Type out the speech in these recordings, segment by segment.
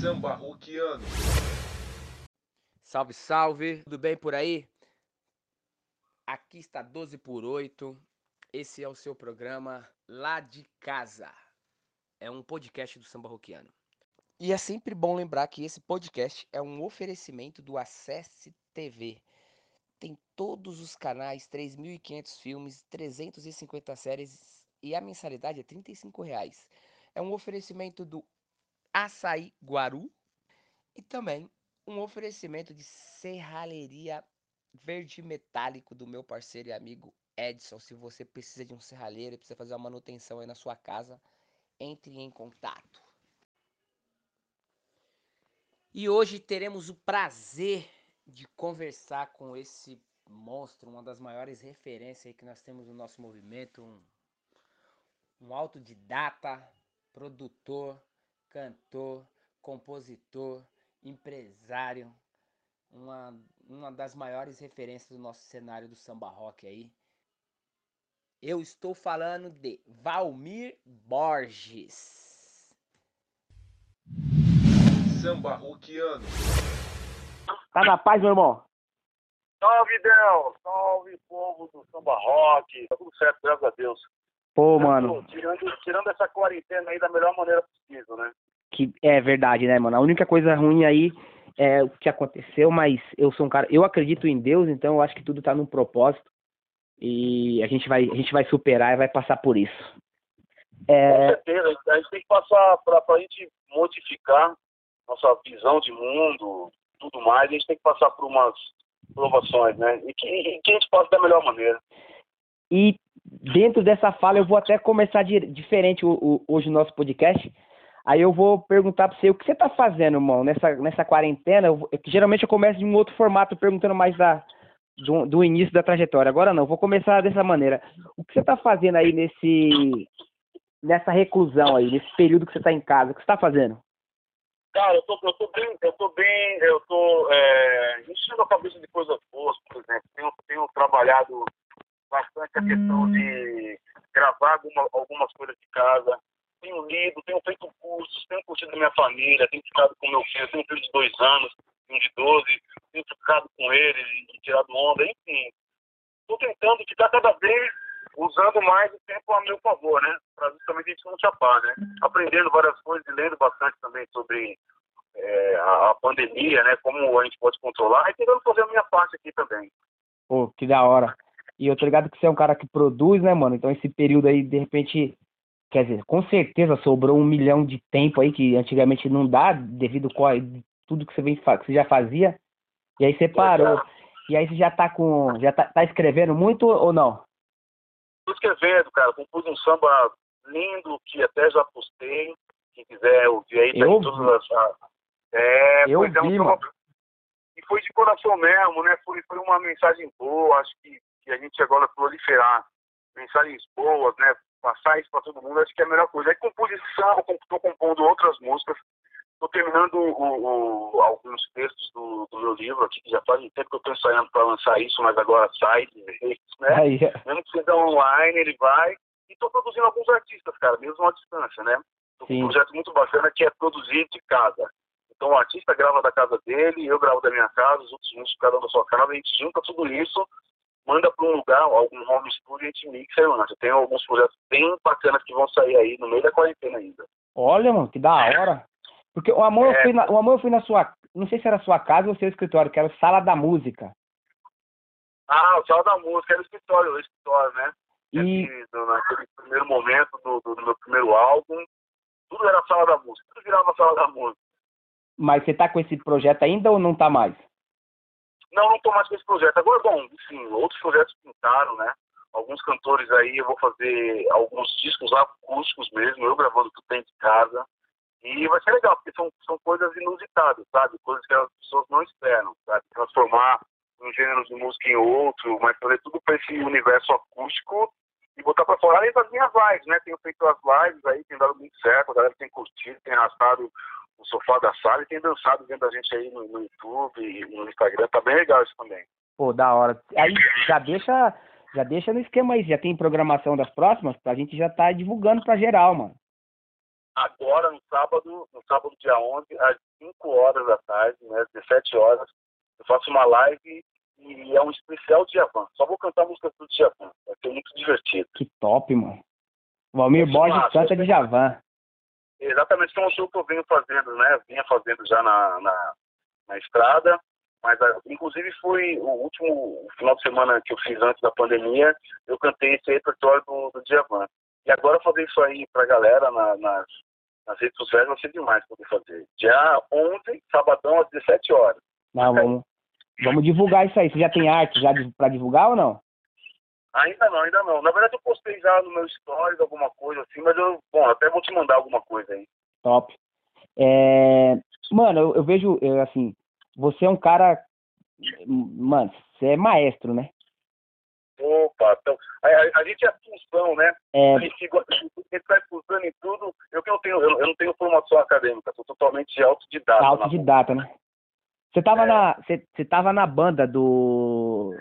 Samba roquiano. Salve, salve! Tudo bem por aí? Aqui está 12 por 8. Esse é o seu programa Lá de Casa. É um podcast do Samba Roquiano. E é sempre bom lembrar que esse podcast é um oferecimento do Acesse TV. Tem todos os canais, 3.500 filmes, 350 séries e a mensalidade é 35 reais. É um oferecimento do Açaí Guaru e também um oferecimento de serralheria verde metálico do meu parceiro e amigo Edson. Se você precisa de um serralheiro precisa fazer uma manutenção aí na sua casa, entre em contato. E hoje teremos o prazer de conversar com esse monstro, uma das maiores referências que nós temos no nosso movimento, um, um autodidata, produtor, cantor, compositor, empresário, uma, uma das maiores referências do nosso cenário do samba rock aí. Eu estou falando de Valmir Borges. Samba roquiano. Tá na paz, meu irmão? Salve, Del! Salve, povo do samba rock! Tá tudo certo, graças a Deus. Pô, mano, Tirando, tirando essa quarentena aí da melhor maneira possível, né? que é verdade, né, mano? A única coisa ruim aí é o que aconteceu, mas eu sou um cara, eu acredito em Deus, então eu acho que tudo tá num propósito e a gente vai, a gente vai superar e vai passar por isso. Com É, certeza, a gente tem que passar pra, pra gente modificar nossa visão de mundo, tudo mais, a gente tem que passar por umas provações, né? E que, e que a gente passe da melhor maneira. e dentro dessa fala eu vou até começar de, diferente o, o- hoje o nosso podcast. Aí eu vou perguntar pra você o que você tá fazendo, irmão, nessa, nessa quarentena. Eu, vou- que geralmente eu começo de um outro formato perguntando mais da, do, do início da trajetória. Agora não, eu vou começar dessa maneira. O que você tá fazendo aí nesse nessa reclusão aí, nesse período que você tá em casa? O que você tá fazendo? Cara, eu tô, eu tô bem, eu tô bem, eu tô é, enchendo a cabeça de coisas boas, por exemplo. Tenho, tenho trabalhado bastante a questão de gravar alguma, algumas coisas de casa. Tenho lido, tenho feito cursos, tenho curtido minha família, tenho ficado com meu filho, tenho um filho de dois anos, um de 12, tenho ficado com ele e tirado onda, enfim. Estou tentando ficar cada vez usando mais o tempo a meu favor, né? Para justamente a gente não chapar, né? Aprendendo várias coisas e lendo bastante também sobre é, a, a pandemia, né? Como a gente pode controlar e tentando fazer a minha parte aqui também. Pô, que da hora. E eu tô ligado que você é um cara que produz, né, mano? Então esse período aí, de repente, quer dizer, com certeza sobrou um milhão de tempo aí que antigamente não dá, devido a tudo que você, vem, que você já fazia. E aí você parou. E aí você já tá com. Já tá, tá escrevendo muito ou não? Tô escrevendo, cara, compus um samba lindo que até já postei. Quem quiser ouvir aí, tá Eu em todas as. É, Eu pois é, um vi, samba-. E foi de coração mesmo, né? Foi, foi uma mensagem boa, acho que, que a gente agora proliferar mensagens boas, né? Passar isso para todo mundo, acho que é a melhor coisa. Aí esse samba, estou compondo outras músicas, estou terminando o, o- alguns textos do, do meu livro aqui, que já faz um tempo que eu estou ensaiando para lançar isso, mas agora sai de vez, né? Aí, mesmo que seja online, ele vai. E estou produzindo alguns artistas, cara, mesmo à distância, né? Sim. um projeto muito bacana que é produzir de casa. Então o artista grava da casa dele, eu gravo da minha casa, os outros músicos cada um da sua casa, a gente junta tudo isso, manda para um lugar, algum home studio, e a gente mixa e lança. Tem alguns projetos bem bacanas que vão sair aí no meio da quarentena ainda. olha, mano, que da hora. Porque o amor, eu É. fui na, o amor eu fui na sua. Não sei se era sua casa ou seu escritório, que era Sala da Música. Ah, o Sala da Música era o escritório, o escritório, né? E, Aqui, naquele primeiro momento do, do- do meu primeiro álbum, tudo era Sala da Música, tudo virava Sala da Música. mas você tá com esse projeto ainda ou não tá mais? Não, não tô mais com esse projeto. Agora, bom, enfim, outros projetos pintaram, né? Alguns cantores aí, eu vou fazer alguns discos acústicos mesmo, eu gravando tudo dentro de casa. E vai ser legal, porque são, são coisas inusitadas, sabe? Coisas que as pessoas não esperam, sabe? Transformar um gênero de música em outro, mas fazer tudo para esse universo acústico e botar para fora. Além das minhas lives, né? Tenho feito as lives aí, tem dado muito certo, a galera tem curtido, tem arrastado sofá da sala e tem dançado vendo a gente aí no, no YouTube e no Instagram. Tá bem legal isso também. Pô, da hora. Aí já deixa, já deixa no esquema aí, já tem programação das próximas, pra gente já tá divulgando pra geral, mano. Agora, no sábado, no sábado, dia 11, às 5 horas da tarde, né, 17 horas, eu faço uma live e é um especial Djavan. Só vou cantar músicas do Djavan, vai ser muito divertido. Que top, mano. Valmir Borges massa, canta esse- de Javan. Exatamente, show que eu venho fazendo, né? Vinha fazendo já na, na, na estrada, mas ah, inclusive foi o último final de semana que eu fiz antes da pandemia, eu cantei esse repertório do, do. E agora fazer isso aí pra galera na- nas, nas redes sociais vai ser demais poder fazer. Dia 11, sabadão, às 17 horas. Não, vamos, vamos divulgar isso aí. Você já tem arte já pra divulgar ou não? Ainda não, ainda não. Na verdade eu postei já no meu stories alguma coisa assim, mas eu, bom, até vou te mandar alguma coisa aí. Top. É, Mano, eu, eu vejo, é, assim, você é um cara. Mano, você é maestro, né? Opa, então, a, a- a gente é função, né? É, A gente a gente vai estudando em tudo. Eu que não tenho, eu, eu não tenho formação acadêmica, sou totalmente autodidata. autodidata, né? Você tava É. na. Você, você tava na banda do.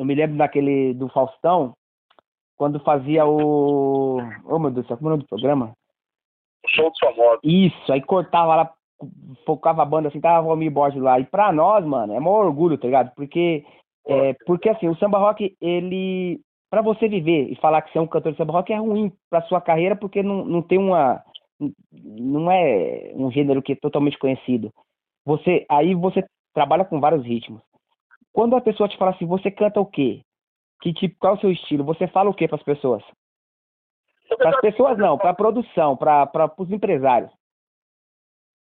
Eu me lembro daquele do Faustão, quando fazia o. Oh meu Deus como é o nome do programa? Show dos famosos. Isso, aí cortava lá, focava a banda assim, tava o Valmir Borges lá. E pra nós, mano, é maior orgulho, tá ligado? Porque, é, porque assim, o samba rock, ele. Pra você viver e falar que você é um cantor de samba rock é ruim pra sua carreira, porque não, não tem uma. Não é um gênero que é totalmente conhecido. Você, aí você trabalha com vários ritmos. Quando a pessoa te fala assim, você canta o quê? Que tipo, qual é o seu estilo? Você fala o quê para as pessoas? Para as pessoas não, para a produção, para os empresários.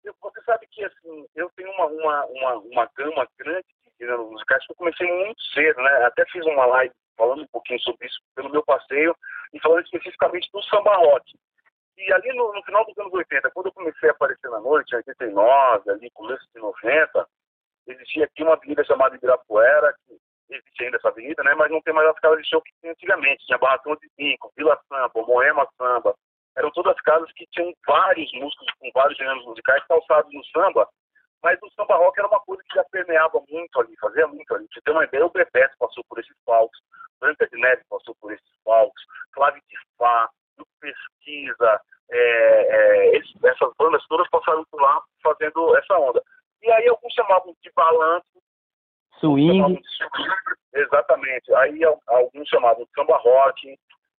Você sabe que assim, eu tenho uma, uma, uma, uma gama grande de gêneros musicais que eu comecei muito cedo, né? Até fiz uma live falando um pouquinho sobre isso pelo meu passeio e falando especificamente do samba rock. E ali no, no final dos anos 80, quando eu comecei a aparecer na noite, em 89, ali começo de 90, existia aqui uma avenida chamada Ibirapuera, que existe ainda essa avenida, né? Mas não tem mais as casas de show que tinha antigamente. Tinha de Cinco, Vila Samba, Moema Samba. Eram todas casas que tinham vários músicos com vários gêneros musicais calçados no samba, mas o samba rock era uma coisa que já permeava muito ali, fazia muito ali. Pra você ter uma ideia, o Bebeto passou por esses palcos, Branca de Neve passou por esses palcos, Flávio de Fá, Grupo Pesquisa, é, é, essas bandas todas passaram por lá fazendo essa onda. E aí alguns chamavam de balanço, Swing, de swing, exatamente. Aí al- alguns chamavam de samba rock,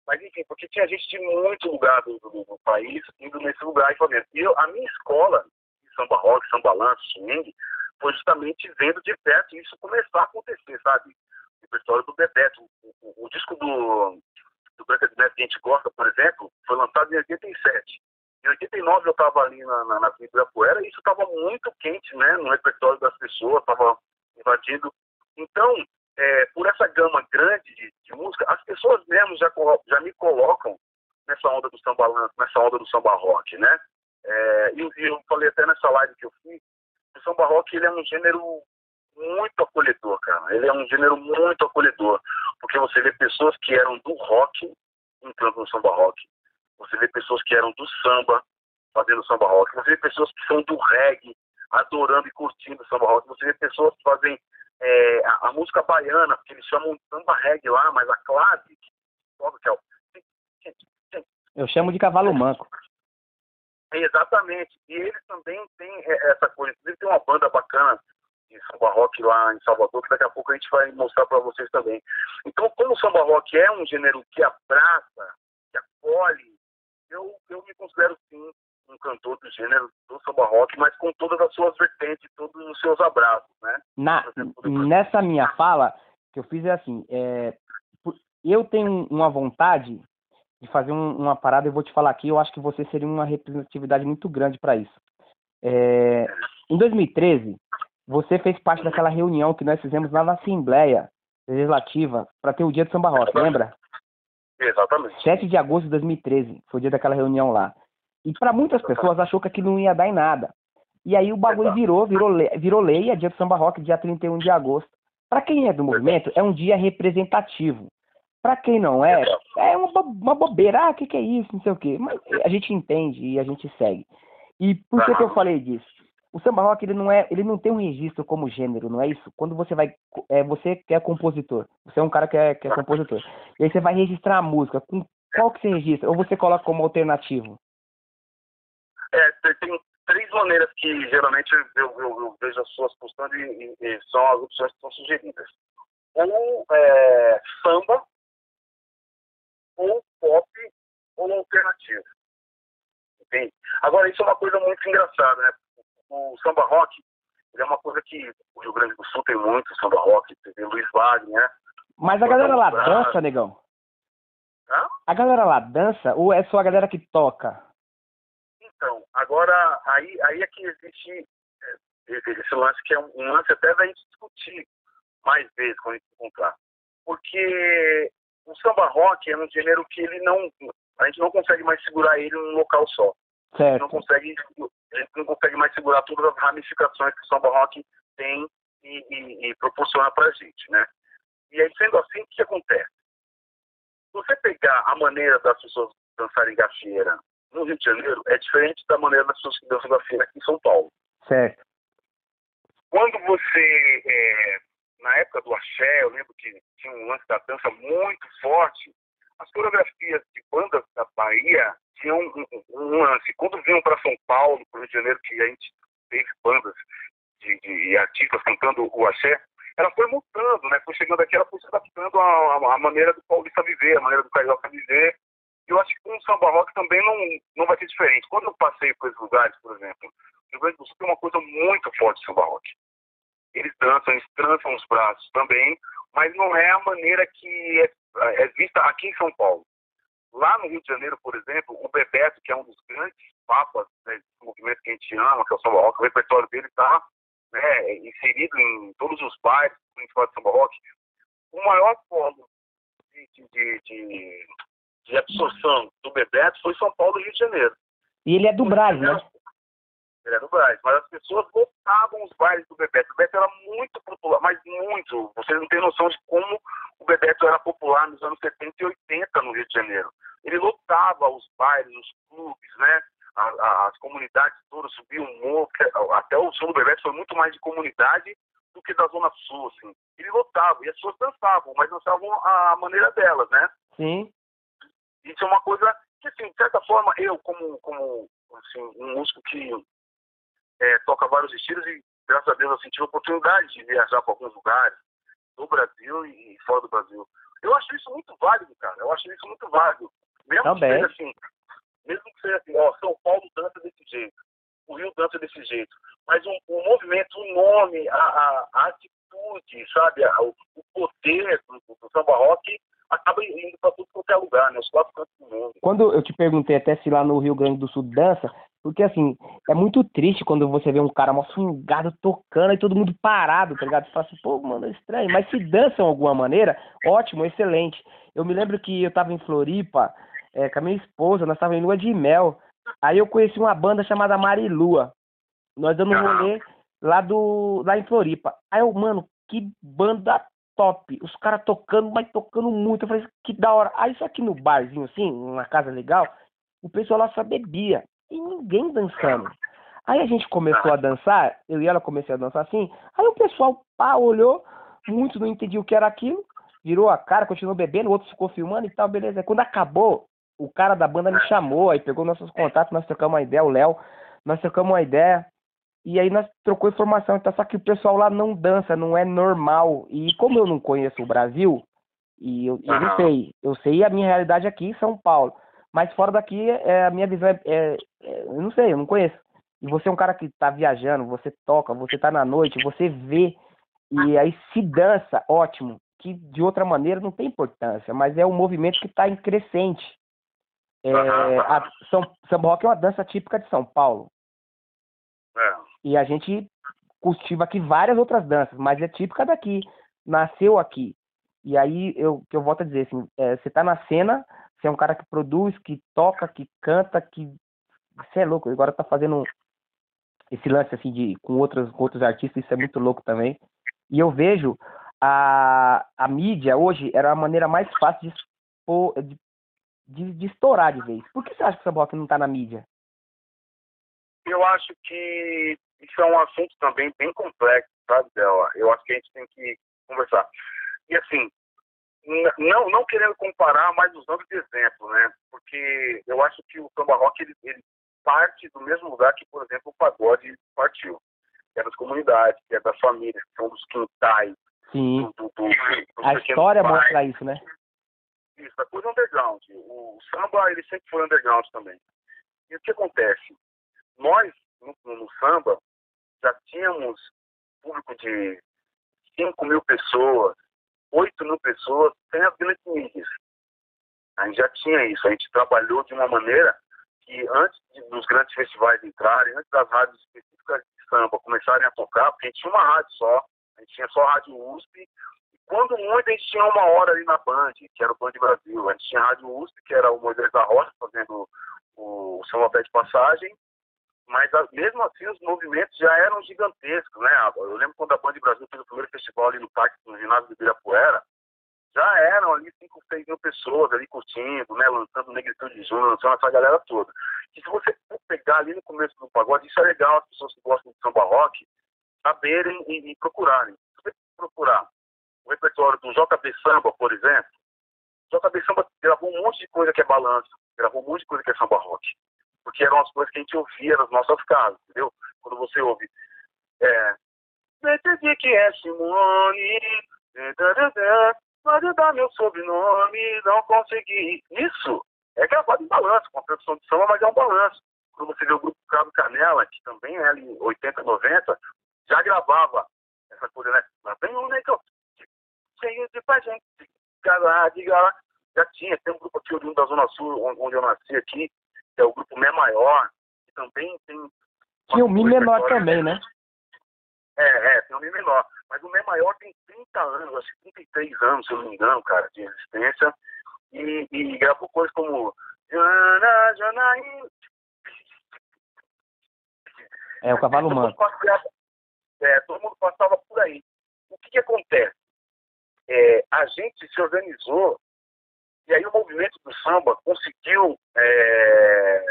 mas enfim, porque tinha gente de muito lugar do, do- do país indo nesse lugar e fazendo. E eu, a minha escola de samba rock, samba balanço, swing, foi justamente vendo de perto isso começar a acontecer, sabe? O repertório do Bebeto, o, o- o disco do, do Branca de Neve que a gente gosta, por exemplo, foi lançado em 87. Em 89 eu estava ali na, na, na Avenida Ibirapuera e isso estava muito quente, né? No repertório das pessoas, estava invadindo. Então, é, por essa gama grande de, de música, as pessoas mesmo já, já me colocam nessa onda do samba nessa onda do samba rock, né? É, e, e eu falei até nessa live que eu fiz, o samba rock ele é um gênero muito acolhedor, cara. Ele é um gênero muito acolhedor, porque você vê pessoas que eram do rock entrando no samba rock. Você vê pessoas que eram do samba fazendo samba rock. Você vê pessoas que são do reggae adorando e curtindo samba rock. Você vê pessoas que fazem é, a, a música baiana, que eles chamam de samba reggae lá, mas a clave, que é o eu chamo de cavalo manco. Exatamente. E eles também têm é, essa coisa. Inclusive tem uma banda bacana de samba rock lá em Salvador, que daqui a pouco a gente vai mostrar para vocês também. Então, como o samba rock é um gênero que abraça, que acolhe, eu, me considero sim um cantor do gênero do samba rock, mas com todas as suas vertentes, todos os seus abraços, né? Na, nessa minha fala, que eu fiz é assim, é, eu tenho uma vontade de fazer um- uma parada, eu vou te falar aqui, eu acho que você seria uma representatividade muito grande para isso. É, em 2013, você fez parte daquela reunião que nós fizemos lá na Assembleia Legislativa para ter o dia do samba rock, lembra? Exatamente. 7 de agosto de 2013 foi o dia daquela reunião lá. E para muitas pessoas achou que aquilo não ia dar em nada. E aí o bagulho Exato. virou, virou lei, virou lei, é dia do samba rock, dia 31 de agosto. Para quem é do movimento, é um dia representativo. Para quem não é, é uma, uma bobeira. Ah, o que, que é isso? Não sei o quê. Mas a gente entende e a gente segue. E por que, que eu falei disso? O samba rock ele não é, ele não tem um registro como gênero, não é isso? Quando você vai, é você que é compositor, você é um cara que é, que é compositor. E aí você vai registrar a música, com qual que você registra? Ou você coloca como alternativo? É, tem, três maneiras que geralmente eu, eu, eu vejo as pessoas postando e, e, são as opções que são sugeridas. Ou é, samba, ou pop, ou alternativo. Agora, isso é uma coisa muito engraçada, né? O samba rock é uma coisa que o Rio Grande do Sul tem muito, samba rock, tem Luiz Wagner, né? Mas a galera lá dança, negão? Hã? A galera lá dança ou é só a galera que toca? Então, agora, aí, aí é que existe é, esse lance que é um, um lance até da gente discutir mais vezes quando a gente encontrar. Porque o samba rock é um gênero que ele não. A gente não consegue mais segurar ele num local só. A gente não Certo. consegue, a gente não consegue mais segurar todas as ramificações que o samba rock tem e, e, e proporciona pra gente, né? E aí, sendo assim, o que acontece? Se você pegar a maneira das pessoas dançarem gafieira no Rio de Janeiro, é diferente da maneira das pessoas que dançam gafieira aqui em São Paulo. Certo. Quando você, é, na época do axé, eu lembro que tinha um lance da dança muito forte, as coreografias de bandas da Bahia tinham um, um- um lance. Quando vinham para São Paulo, para o Rio de Janeiro, que a gente teve bandas de, de- artistas cantando o axé, ela foi mudando, né? Foi chegando aqui, ela foi se adaptando à, à- à maneira do paulista viver, à maneira do carioca viver. E eu acho que com o samba rock também não, não vai ser diferente. Quando eu passei por esses lugares, por exemplo, o Rio Grande do Sul tem uma coisa muito forte de samba rock eles dançam, eles trançam os braços também, mas não é a maneira que é, é vista aqui em São Paulo. Lá no Rio de Janeiro, por exemplo, o Bebeto, que é um dos grandes papas né, desse movimento que a gente ama, que é o samba rock, o repertório dele está né, inserido em todos os bairros fala de samba rock. O maior polo de, de, de, de, de absorção do Bebeto foi São Paulo e Rio de Janeiro. E ele é do Brasil, né? Ele é do Brás, mas as pessoas lotavam os bailes do Bebeto. O Bebeto era muito popular, mas muito. Vocês não têm noção de como o Bebeto era popular nos anos 70 e 80 no Rio de Janeiro. Ele lotava os bailes, os clubes, né? A- a- As comunidades todas subiam um morro. que- Até o som do Bebeto foi muito mais de comunidade do que da Zona Sul, assim. Ele lotava, e as pessoas dançavam, mas dançavam à maneira delas, né? Sim. Isso é uma coisa que, assim, de certa forma, eu, como, como assim, um músico que é, toca vários estilos e, graças a Deus, eu tive a oportunidade de viajar para alguns lugares do Brasil e fora do Brasil. Eu acho isso muito válido, cara. Eu acho isso muito válido. Mesmo Também. que seja assim, mesmo que seja assim, ó, São Paulo dança desse jeito, o Rio dança desse jeito. Mas um, o movimento, o nome, a, a, a atitude, sabe, a- o, o poder do, do, do samba rock acaba indo para tudo quanto é lugar, né? Os quatro cantos do mundo. Quando eu te perguntei até se lá no Rio Grande do Sul dança, porque assim, é muito triste quando você vê um cara mó swingado tocando e todo mundo parado, tá ligado? Você fala assim, pô, mano, é estranho. Mas se dançam de alguma maneira, ótimo, excelente. Eu me lembro que eu tava em Floripa é, com a minha esposa, nós tava em lua de mel. Aí eu conheci uma banda chamada Marilua. Nós dando um rolê lá, do, lá em Floripa. Aí eu, mano, que banda top. Os caras tocando, mas tocando muito. Eu falei, que da hora. Aí só que no barzinho, assim, numa casa legal, o pessoal lá só bebia. E ninguém dançando. Aí a gente começou a dançar, eu e ela comecei a dançar assim. Aí o pessoal, pá, olhou, muito não entendia o que era aquilo, virou a cara, continuou bebendo, o outro ficou filmando e tal, beleza. Quando acabou, o cara da banda me chamou, aí pegou nossos contatos, nós trocamos uma ideia, o Léo, nós trocamos uma ideia. E aí nós trocou informação, então, só que o pessoal lá não dança, não é normal. E como eu não conheço o Brasil, e eu, eu não sei, eu sei a minha realidade aqui em São Paulo. Mas fora daqui, é, a minha visão é, é- é- Eu não sei, eu não conheço. E você é um cara que tá viajando, você toca, você tá na noite, você vê, e aí se dança, ótimo. Que de outra maneira não tem importância, mas é um movimento que está em crescente. É, a São, samba rock é uma dança típica de São Paulo. É. E a gente cultiva aqui várias outras danças, mas é típica daqui. Nasceu aqui. E aí, eu, que eu volto a dizer, assim, é, você tá na cena, você é um cara que produz, que toca, que canta, que. Você é louco, agora tá fazendo esse lance assim de com outros, com outros artistas, isso é muito louco também. E eu vejo a, a mídia hoje era a maneira mais fácil de, expor, de, de, de estourar de vez. Por que você acha que o samba não tá na mídia? Eu acho que isso é um assunto também bem complexo, sabe, Del? Eu acho que a gente tem que conversar. E assim, não, não querendo comparar, mas usando de exemplo, né? Porque eu acho que o samba rock, ele, ele parte do mesmo lugar que, por exemplo, o pagode partiu. Que é das comunidades, que é das famílias, que são dos quintais, Sim. do, do, do, A história mostra isso, né? Isso, a coisa underground. O samba, ele sempre foi underground também. E o que acontece? Nós, no, no samba, já tínhamos público de 5 mil pessoas, 8 mil pessoas, sem as grandes mídias. A gente já tinha isso. A gente trabalhou de uma maneira que antes dos grandes festivais entrarem, antes das rádios específicas de samba começarem a tocar, porque a gente tinha uma rádio só, a gente tinha só a rádio USP, e quando muito a gente tinha uma hora ali na Band, que era o Band Brasil, a gente tinha a rádio USP, que era o Moisés da Rocha fazendo o São Pé de Passagem, mas a- mesmo assim os movimentos já eram gigantescos, né? Eu lembro quando a Band Brasil fez o primeiro festival ali no parque, no ginásio do Ibirapuera, já eram ali 5, 6 mil pessoas ali curtindo, né? Lançando Negritude de Júnior, lançando essa galera toda. E se você for pegar ali no começo do pagode, isso é legal, as pessoas que gostam de samba rock saberem e, e procurarem. Se você procurar o repertório do JB Samba, por exemplo, JB Samba gravou um monte de coisa que é balanço, gravou um monte de coisa que é samba rock. Porque eram as coisas que a gente ouvia nas nossas casas, entendeu? Quando você ouve. É. Decidi que é Simone. Pode dar meu sobrenome, não consegui. Isso é gravado em balanço, com a produção de samba, mas é um balanço. Quando você vê o grupo Cabo Canela, que também é ali 80, 90, já gravava essa coisa, né? Lá vem um negão, cheio de gente, diga lá, diga lá. Já tinha, tem um grupo aqui oriundo da Zona Sul, onde eu nasci aqui, que é o grupo Mé Maior, que também tem. Tinha o Mi menor também, né? É, é, tem um Mi menor. Mas o Mé Maior tem 30 anos, acho que 33 anos, se eu não me engano, cara, de existência. E, e gravou coisas como. Jana, Janaína, É o cavalo manco. passeava, é, todo mundo passava por aí. O que, que acontece? É, a gente se organizou e aí o movimento do samba conseguiu é,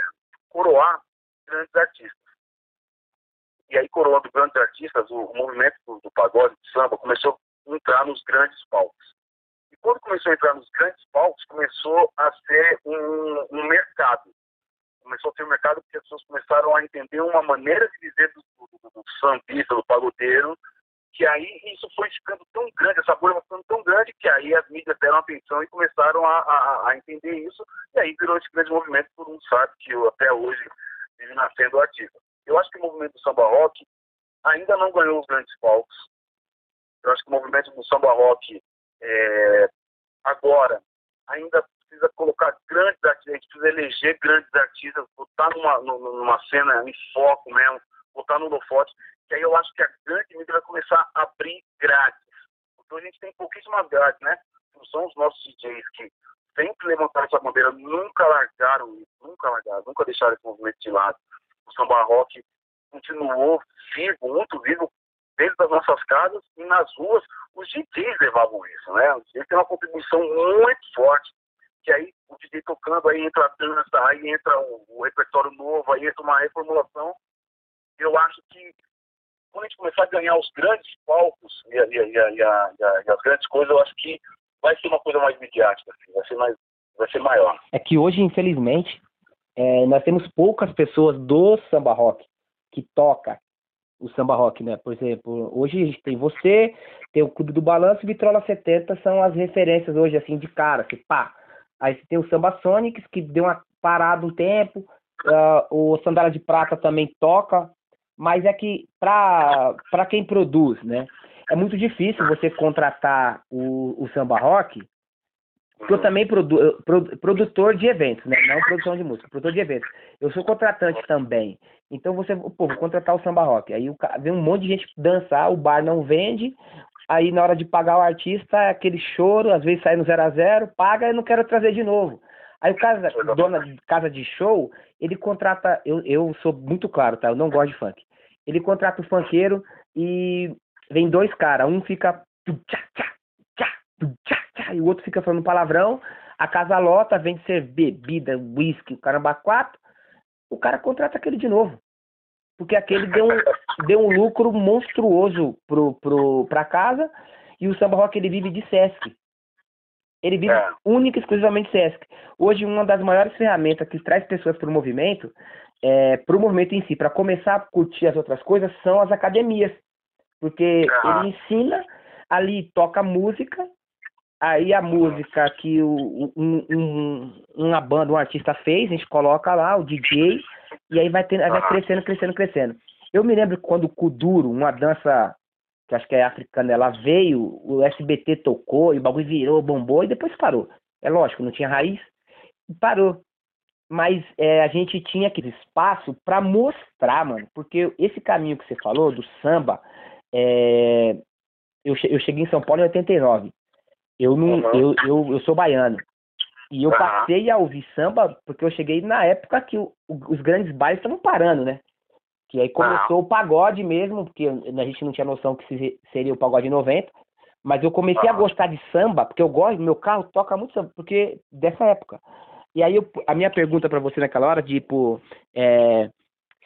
coroar grandes artistas. E aí, coroando grandes artistas, o, movimento do, do pagode, do samba, começou a entrar nos grandes palcos. E quando começou a entrar nos grandes palcos, começou a ser um, um mercado começou a ter um mercado porque as pessoas começaram a entender uma maneira de dizer do, do, do sambista, do pagodeiro, que aí isso foi ficando tão grande, essa bolha foi ficando tão grande que aí as mídias deram atenção e começaram a, a, a entender isso, e aí virou esse grande movimento, todo mundo sabe que eu, até hoje vive nascendo o artista. Eu acho que o movimento do samba rock ainda não ganhou os grandes palcos. Eu acho que o movimento do samba rock é, agora ainda precisa colocar grandes artistas, a gente precisa eleger grandes artistas, botar numa numa cena em foco mesmo, botar no holofote, que aí eu acho que a grande mídia vai começar a abrir grades. Então a gente tem pouquíssimas grades, né? Não são os nossos DJs que sempre levantaram essa bandeira, nunca largaram isso, nunca largaram, nunca deixaram esse movimento de lado. O samba rock continuou vivo, muito vivo, dentro das nossas casas e nas ruas, os DJs levavam isso, né? Os DJs têm uma contribuição muito forte que aí o DJ tocando, aí entra a dança, aí entra o, o repertório novo, aí entra uma reformulação. Eu acho que quando a gente começar a ganhar os grandes palcos e, e a- e a- e as grandes coisas, eu acho que vai ser uma coisa mais midiática, assim, vai ser mais, vai ser maior. É que hoje, infelizmente, é, nós temos poucas pessoas do samba rock que toca o samba rock, né? Por exemplo, hoje a gente tem você, tem o Clube do Balanço e Vitrola 70 são as referências hoje, assim, de cara, que pá. Aí você tem o Samba Sonics, que deu uma parada um tempo, ah, o Sandália de Prata também toca, mas é que para quem produz, né? É muito difícil você contratar o, o samba rock porque eu também produ produtor de eventos, né? Não produção de música, produtor de eventos. Eu sou contratante também. Então você, pô, vou contratar o samba rock. Aí o vem um monte de gente dançar, o bar não vende. Aí na hora de pagar o artista, é aquele choro, às vezes sai no zero a zero, paga e não quero trazer de novo. Aí o casa, dona de casa de show, ele contrata, eu, eu sou muito claro, tá? Eu não gosto de funk. Ele contrata o funkeiro e vem dois caras, um fica e o outro fica falando palavrão, a casa lota, vem ser bebida, uísque, o caramba quatro, o cara contrata aquele de novo. Porque aquele deu um, deu um lucro monstruoso pro, pro, pra casa e o samba rock ele vive de Sesc. Ele vive É. única e exclusivamente Sesc. Hoje, uma das maiores ferramentas que traz pessoas para o movimento é, para o movimento em si, para começar a curtir as outras coisas, são as academias. Porque Ah. ele ensina, ali toca música, aí a música que o, um, um- uma banda, um artista fez, a gente coloca lá, o DJ, e aí vai, tendo, aí vai crescendo, crescendo, crescendo. Eu me lembro quando o Kuduro, uma dança que acho que é africana, ela veio, o SBT tocou, e o bagulho virou, bombou, e depois parou. É lógico, não tinha raiz, e parou. Mas é, a gente tinha aquele espaço para mostrar, mano, porque esse caminho que você falou, do samba, é, eu, eu cheguei em São Paulo em 89. Eu, não, Uhum. eu, eu, eu sou baiano. E eu Aham. passei a ouvir samba porque eu cheguei na época que o- os grandes bailes estavam parando, né? Que aí começou o pagode mesmo, porque a gente não tinha noção que se- seria o pagode 90. Mas eu comecei a gostar de samba, porque eu gosto, meu carro toca muito samba, porque dessa época. E aí eu- a minha pergunta para você naquela hora, tipo, é,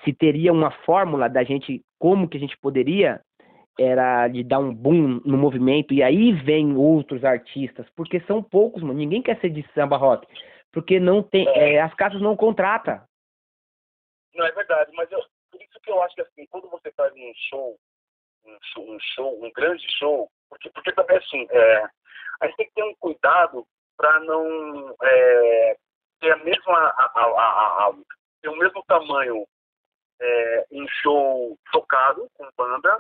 se teria uma fórmula da gente, como que a gente poderia, era de dar um boom no movimento, e aí vem outros artistas, porque são poucos, mano, ninguém quer ser de samba rock, porque não tem, é, as casas não contratam. Não, é verdade, mas eu, por isso que eu acho que assim, quando você faz um show, um show, um, show, um grande show, porque, porque também assim, é, a gente tem que ter um cuidado para não é, ter a mesma a, a, a, ter o mesmo tamanho é, em show tocado com banda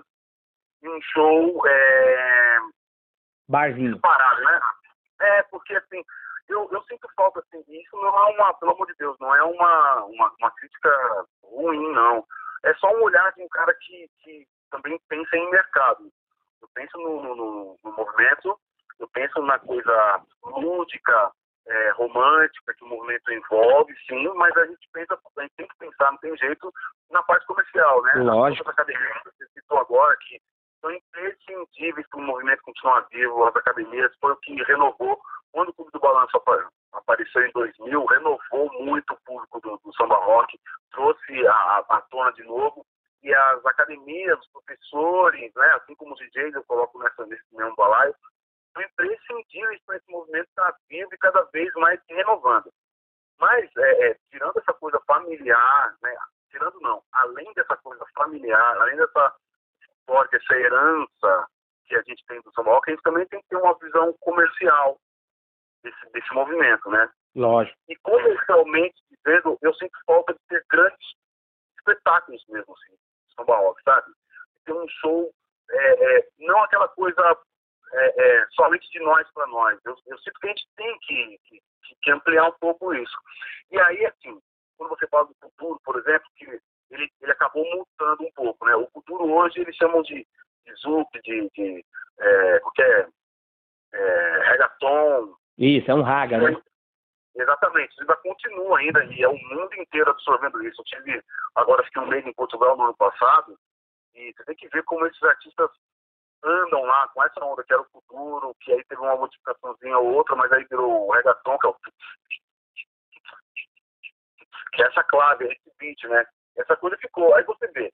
e um show é, Barzinho. parado, né? É, porque assim, eu, eu sinto falta, assim, isso não é uma, pelo amor de Deus, não é uma, uma, uma crítica ruim, não. É só um olhar de um cara que, que também pensa em mercado. Eu penso no, no, no- no movimento, eu penso na coisa lúdica, é, romântica que o movimento envolve, sim, mas a gente pensa, a gente tem que pensar, não tem jeito, na parte comercial, né? Lógico. As academias que você citou agora, que são imprescindíveis para o movimento continuar vivo, as academias, foi o que renovou, quando o Clube do Balanço apa- apareceu em 2000, renovou muito o público do, do samba rock, trouxe a, a, tona de novo, e as academias, os professores, né, assim como os DJs, eu coloco nessa, nesse mesmo balaio, são imprescindíveis para esse movimento estar vivo e cada vez mais se renovando. Mas, é, é, tirando essa coisa familiar, né, tirando não, além dessa coisa familiar, além dessa história, essa herança que a gente tem do samba rock, a gente também tem que ter uma visão comercial desse, desse movimento, né? Lógico. E comercialmente dizendo, eu sinto falta de ter grandes espetáculos mesmo, assim, samba rock, sabe? Ter um show, é, é, não aquela coisa é, é, somente de nós para nós. Eu, eu sinto que a gente tem que, que, que ampliar um pouco isso. E aí, assim, quando você fala do futuro, por exemplo, que ele, ele acabou mutando um pouco, né? O futuro hoje eles chamam de, de zouk, de, de é, qualquer é, reggaeton, Isso, é um raga, né? Exatamente, isso ainda continua ainda e é o mundo inteiro absorvendo isso. Eu tive, agora fiquei um mês em Portugal no ano passado e você tem que ver como esses artistas andam lá com essa onda que era o futuro, que aí teve uma modificaçãozinha ou outra, mas aí virou o reggaeton, que é o que é essa clave, esse beat, né? Essa coisa ficou. Aí você vê,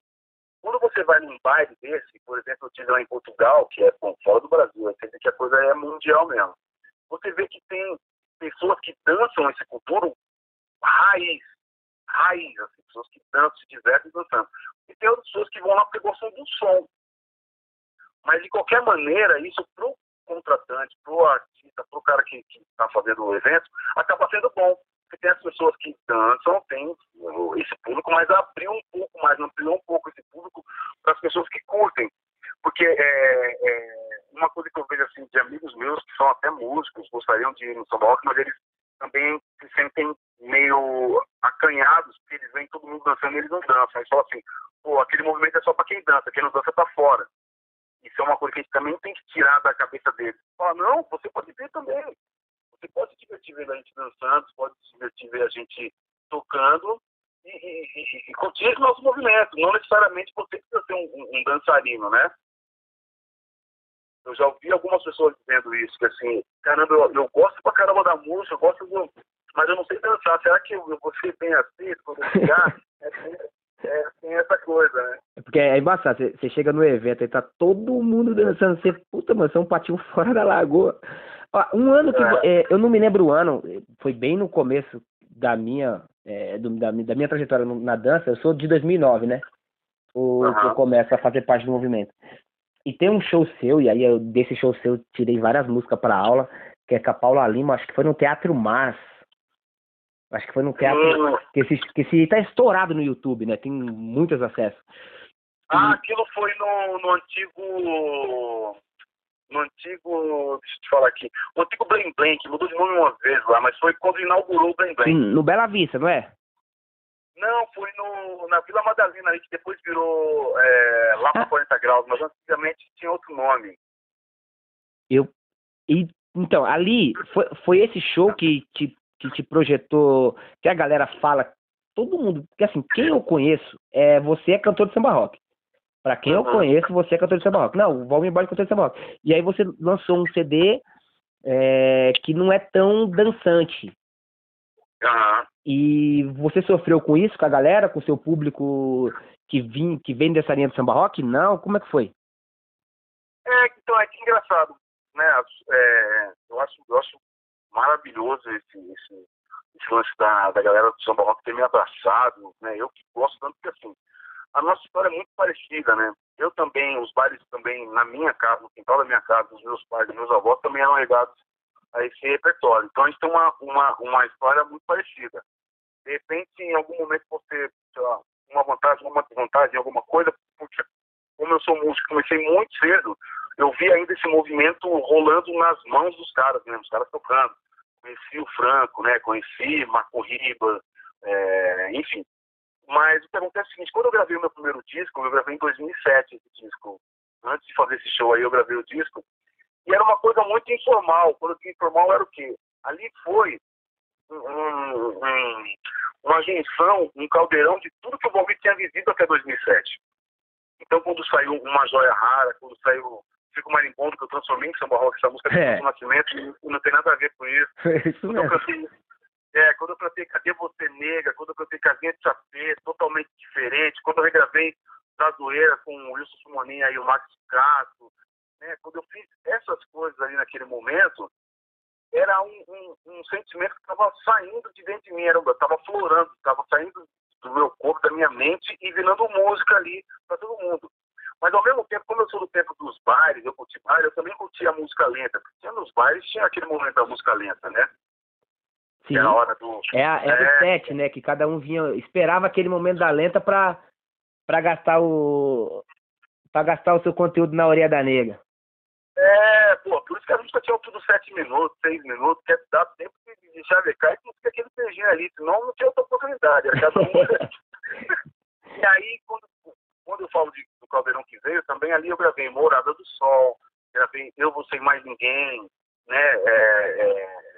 quando você vai num baile desse, por exemplo, eu tive lá em Portugal, que é bom, fora do Brasil, você vê que a coisa é mundial mesmo. Você vê que tem pessoas que dançam esse cultura raiz, raiz, assim, pessoas que dançam, se divertem dançando. E tem outras pessoas que vão lá porque gostam do som. Mas, de qualquer maneira, isso pro contratante, pro artista, pro cara que está fazendo o evento, acaba sendo bom. Porque tem as pessoas que dançam, tem esse público, mas abriu um pouco mais, ampliou um pouco esse público para as pessoas que curtem. Porque é, é, uma coisa que eu vejo assim de amigos meus que são até músicos, gostariam de ir no samba rock, mas eles também se sentem meio acanhados, porque eles veem todo mundo dançando e eles não dançam. Eles falam assim, pô, aquele movimento é só para quem dança, quem não dança tá fora. Isso é uma coisa que a gente também tem que tirar da cabeça deles. Fala, não, você pode ver também. Você pode se divertir vendo a gente dançando, você pode se divertir ver a gente tocando e, e, e, e curtir esse nosso movimento. Não necessariamente você precisa ser um, um, um dançarino, né? Eu já ouvi algumas pessoas dizendo isso, que assim, caramba, eu, eu gosto pra caramba da música, eu gosto do. Mas eu não sei dançar. Será que eu, eu vou ser bem assim quando eu chegar? é, é, tem essa coisa, né? Porque é embaçado, você, chega no evento e tá todo mundo dançando, você, puta, mano, você é um patinho fora da lagoa. Ó, um ano que. É. é, eu não me lembro o ano, foi bem no começo da minha é, do- da, da minha trajetória na dança, eu sou de 2009, né? O, que eu começo a fazer parte do movimento. E tem um show seu, e aí eu, desse show seu eu tirei várias músicas para aula, que é com a Paula Lima, acho que foi no Teatro Mars. Acho que foi no teatro. Hum, Que esse, que esse tá estourado no YouTube, né? Tem muitos acessos. Ah, aquilo foi no, no antigo. No antigo. Deixa eu te falar aqui. O antigo Blém Blém, que mudou de nome uma vez lá, mas foi quando inaugurou o Blém Blém. Sim, no Bela Vista, não é? Não, foi no, na Vila Madalena ali, que depois virou é, lá para Ah. 40 graus, mas antigamente tinha outro nome. Eu. E, então, ali foi, foi esse show que te, que te projetou, que a galera fala, todo mundo, porque assim, quem eu conheço, é você é cantor de samba rock. Pra quem eu Uhum. conheço, você é cantor de samba rock. Não, o Valmir Borges é cantor de samba rock. E aí você lançou um CD é, que não é tão dançante. Aham. E você sofreu com isso, com a galera, com o seu público que, vim, que vem dessa linha de samba rock? Não? Como é que foi? É, então, é que engraçado, né? É, eu, acho, eu acho maravilhoso esse, esse, esse lance da, da galera do samba rock ter me abraçado, né? Eu que gosto tanto, porque assim, a nossa história é muito parecida, né? Eu também, os bailes também, na minha casa, no quintal da minha casa, dos meus pais, dos meus avós, também eram ligados a esse repertório. Então, a gente tem uma, uma, uma história muito parecida. De repente, em algum momento, você, sei lá, uma vantagem, uma desvantagem, alguma coisa, porque como eu sou músico, comecei muito cedo, eu vi ainda esse movimento rolando nas mãos dos caras, né? Os caras tocando. Conheci o Franco, né? Conheci Marco Riba, é, enfim. Mas o que acontece é o seguinte, quando eu gravei o meu primeiro disco, eu gravei em 2007 esse disco. Antes de fazer esse show aí, eu gravei o disco. E era uma coisa muito informal. Quando eu digo informal, era o quê? Ali foi um, um- um- uma junção, um caldeirão de tudo que o Valmir tinha vivido até 2007. Então, quando saiu Uma Joia Rara, quando saiu Fico Marimbondo, que eu transformei em samba rock, essa música É. do Nascimento, não tem nada a ver com isso. Isso Quando eu mesmo. cantei, é, quando eu cantei Cadê Você Nega, quando eu cantei Casinha de Chapé, totalmente diferente, quando eu regravei Da Zoeira com o Wilson Simoninha e o Max Castro, né, quando eu fiz essas coisas ali naquele momento, era um, um, um sentimento que estava saindo de dentro de mim, estava florando, estava saindo do meu corpo, da minha mente e virando música ali para todo mundo. Mas ao mesmo tempo, como eu sou do tempo dos bailes, eu curti baile, eu também curti a música lenta. Porque nos bailes, tinha aquele momento da música lenta, né? Sim. Era a hora do. É, era É. o set, né? Que cada um vinha, esperava aquele momento da lenta pra, pra gastar o. pra gastar o seu conteúdo na orelha da nega. É, pô, por isso que a música tinha tudo sete minutos, seis minutos, que é dar tempo de, chavecar e não fica aquele beijinho ali, senão não tinha outra oportunidade. Um. e aí, quando, quando eu falo de, do Caldeirão que veio, também ali eu gravei Morada do Sol, gravei Eu Vou Sem Mais Ninguém, né? é, é,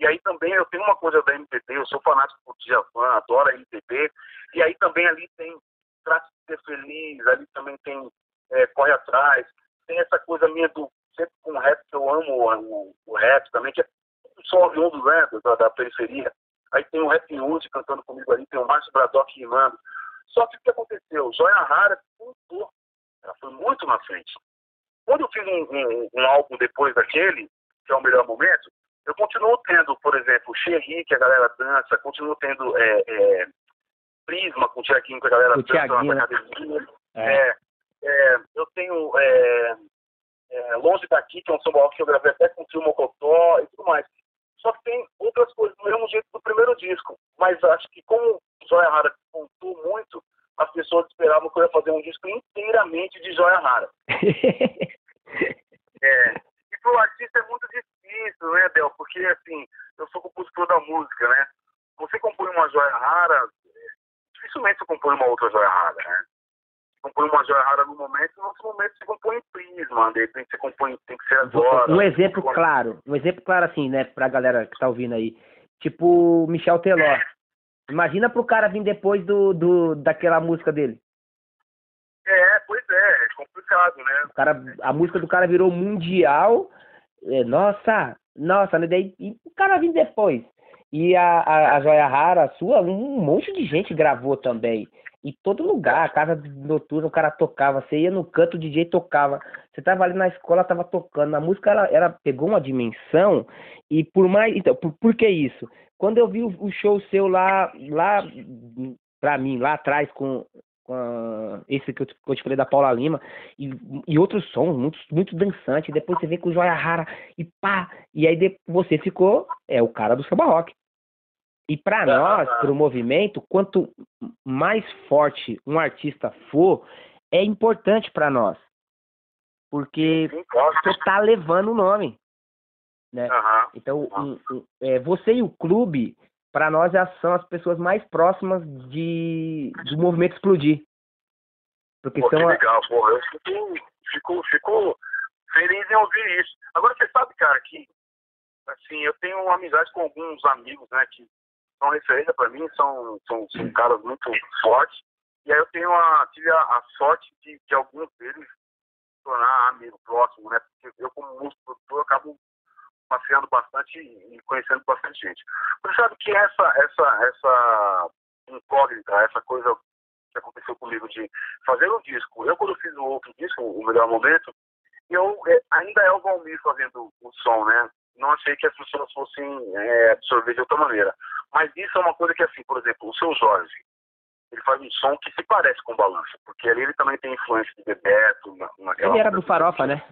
e aí também eu tenho uma coisa da MPB, eu sou fanático por Djavan, adoro a MPB, e aí também ali tem Trate de Ser Feliz, ali também tem é, Corre Atrás, tem essa coisa minha do sempre com rap, que eu amo o, o, rap também, que é só oriundo né, da, da periferia. Aí tem o Rap Music cantando comigo ali, tem o Márcio Bradock rimando. Só que o que aconteceu? Joia Rara. Ela foi muito na frente. Quando eu fiz um, um, um álbum depois daquele, que é o melhor momento, eu continuo tendo, por exemplo, Xerri, que a galera dança, continuo tendo é, é, Prisma com o Tiaguinho, que a galera O dança Thiaguinho, na né? academia. É. É, é, eu tenho é, Longe Daqui, que é um samba que eu gravei até com o Tio Mocotó e tudo mais. Só que tem outras coisas do mesmo jeito do primeiro disco. Mas acho que como Joia Rara contou muito, as pessoas esperavam que eu ia fazer um disco inteiramente de Joia Rara. É, e pro artista é muito difícil, né, Del? Porque, assim, eu sou compositor da música, né? Você compõe uma joia rara, dificilmente você compõe uma outra joia rara, né? Você compõe uma joia rara no momento, no outro momento você compõe em prisma, de repente você compõe, tem que ser agora. um exemplo claro, um exemplo claro assim, né, pra galera que tá ouvindo aí. Tipo Michel Teló. Imagina pro cara vir depois do, do daquela música dele. É, pois é, é complicado, né? O cara, a música do cara virou mundial. É, nossa, nossa, né? Daí, e o cara vir depois. E a, a, a Joia Rara, a sua, um monte de gente gravou também. E todo lugar, casa noturna, o cara tocava. Você ia no canto, o DJ tocava. Você tava ali na escola, tava tocando. A música, ela, ela pegou uma dimensão. E por mais. Então, por, por que isso? quando eu vi o, o show seu lá, lá pra mim, lá atrás, com, com esse que eu, te- que eu te falei da Paula Lima, e, e outros sons, muito, muito dançante, depois você vem com o Joia Rara e pá, e aí você ficou, é o cara do samba rock. E pra nós, pro movimento, quanto mais forte um artista for, é importante pra nós. Porque você tá levando o nome. Né? Aham. Então, um- um- é, você e o clube, para nós, são as pessoas mais próximas de, do movimento explodir. Porque Pô, que são. a- legal, pô. Eu fico, fico, fico feliz em ouvir isso. Agora, você sabe, cara, que assim, eu tenho amizade com alguns amigos, né, que são referência para mim, são, são, são caras muito fortes. E aí eu tenho a, tive a, a sorte de, de alguns deles tornar amigo próximo, né? Porque eu, como músico produtor, acabo passeando bastante e conhecendo bastante gente. Você sabe que essa, essa, essa incógnita, essa coisa que aconteceu comigo de fazer um disco. Eu, quando fiz o outro disco, o Melhor Momento, eu é, ainda é o Valmir fazendo o som, né? Não achei que as pessoas fossem é, absorver de outra maneira. Mas isso é uma coisa que, assim, por exemplo, o seu Jorge, ele faz um som que se parece com balança, porque ali ele também tem influência de Bebeto, na, naquela Ele era do Farofa, né?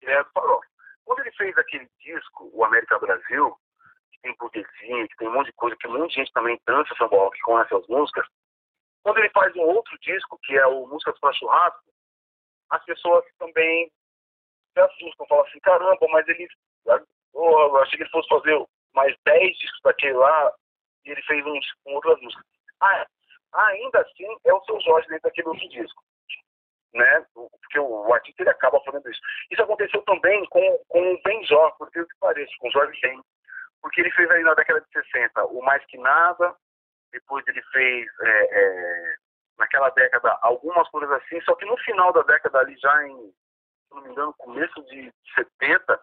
ele era do Farofa. Quando ele fez aquele disco, o América Brasil, que tem burguesinha, que tem um monte de coisa, que de gente também dança samba rock, que conhece as músicas, quando ele faz um outro disco, que é o Músicas para Churrasco, as pessoas também se assustam, falam assim, caramba, mas ele. oh, eu achei que ele fosse fazer mais 10 discos daquele lá, e ele fez uns com outras músicas. Ah, ainda assim é o seu Jorge dentro daquele outro disco. Né? Porque o artista ele acaba fazendo isso. Isso aconteceu também com, com o Benjó, por que pareça, com o Jorge Ben. Porque ele fez aí na década de 60 o Mais Que Nada, depois ele fez é, é, naquela década algumas coisas assim, só que no final da década ali já em, se não me engano, começo de 70,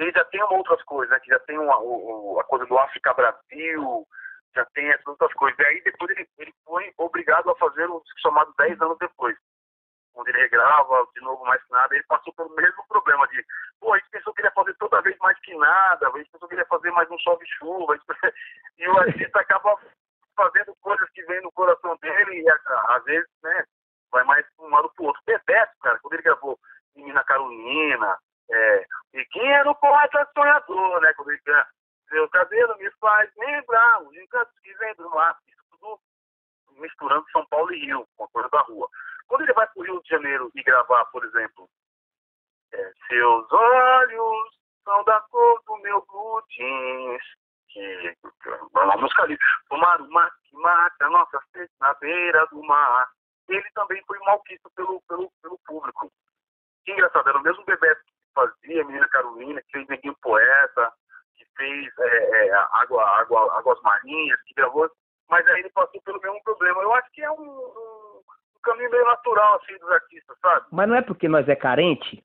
ele já tem outras coisas, né? Que já tem uma, o, o- a coisa do África Brasil, já tem essas outras coisas. E aí depois ele, ele foi obrigado a fazer um disco chamado 10 anos depois. Onde ele regrava de novo mais que nada, ele passou pelo mesmo problema de, pô, a gente pensou que ele ia fazer toda vez mais que nada, a gente pensou que ele ia fazer mais um chove-chuva, e o artista acaba fazendo coisas que vêm no coração dele e às vezes, né, vai mais um lado pro outro. Bebeto, cara, quando ele gravou Menina Carolina, é, quem era o poeta sonhador, né, quando ele seu cabelo me faz lembrar os encantos que vem do mar, isso tudo misturando São Paulo e Rio, com a coisa da rua. Quando ele vai pro Rio de Janeiro e gravar, por exemplo, é, seus olhos são da cor do meu blue jeans, que é uma música ali, tomar uma que mata nossa sede na beira do mar. Ele também foi malquisto pelo, pelo, pelo público. Que engraçado, era o mesmo Bebeto fazia Menina Carolina, que fez Neguinho Poeta, que fez é, é, água, água, Águas Marinhas, que gravou, mas aí ele passou pelo mesmo problema. Eu acho que é um, um, um caminho meio natural assim dos artistas, sabe? Mas não é porque nós é carente?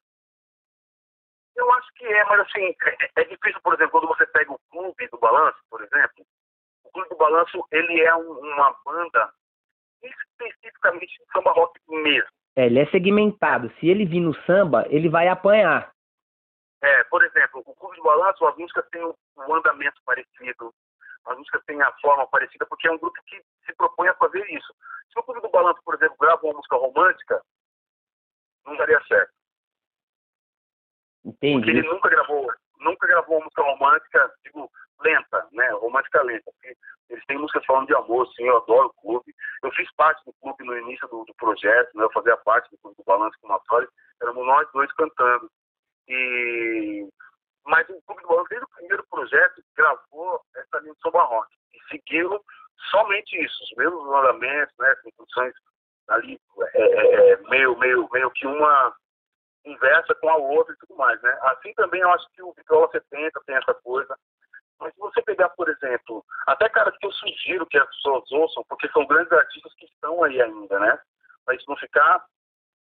Eu acho que é, mas assim, é, é difícil, por exemplo, quando você pega o clube do Balanço, por exemplo, o clube do Balanço, ele é um- uma banda especificamente de samba rock mesmo. É, ele é segmentado. Se ele vir no samba, ele vai apanhar. Por exemplo, o Clube do Balanço, as músicas têm um um andamento parecido, as músicas têm a forma parecida, porque é um grupo que se propõe a fazer isso. Se o Clube do Balanço, por exemplo, grava uma música romântica, não daria certo. Porque ele Entendi. nunca gravou, nunca gravou uma música romântica, digo, lenta, né? Romântica lenta. Porque eles têm músicas falando de amor, sim, eu adoro o clube. Eu fiz parte do clube no início do, do projeto, né? Eu fazia parte do clube do Balanço com o Matório, éramos nós dois cantando. E... Mas o Clube do Balanço, desde o primeiro projeto, gravou essa linha de samba rock. E seguiram somente isso, os mesmos andamentos, né? Com ali, é, é, é, meio, meio, meio que uma conversa com a outra e tudo mais, né? Assim também eu acho que o Vitrola 70 tem essa coisa. Mas se você pegar, por exemplo, até caras que eu sugiro que as pessoas ouçam, porque são grandes artistas que estão aí ainda, né? Pra isso não ficar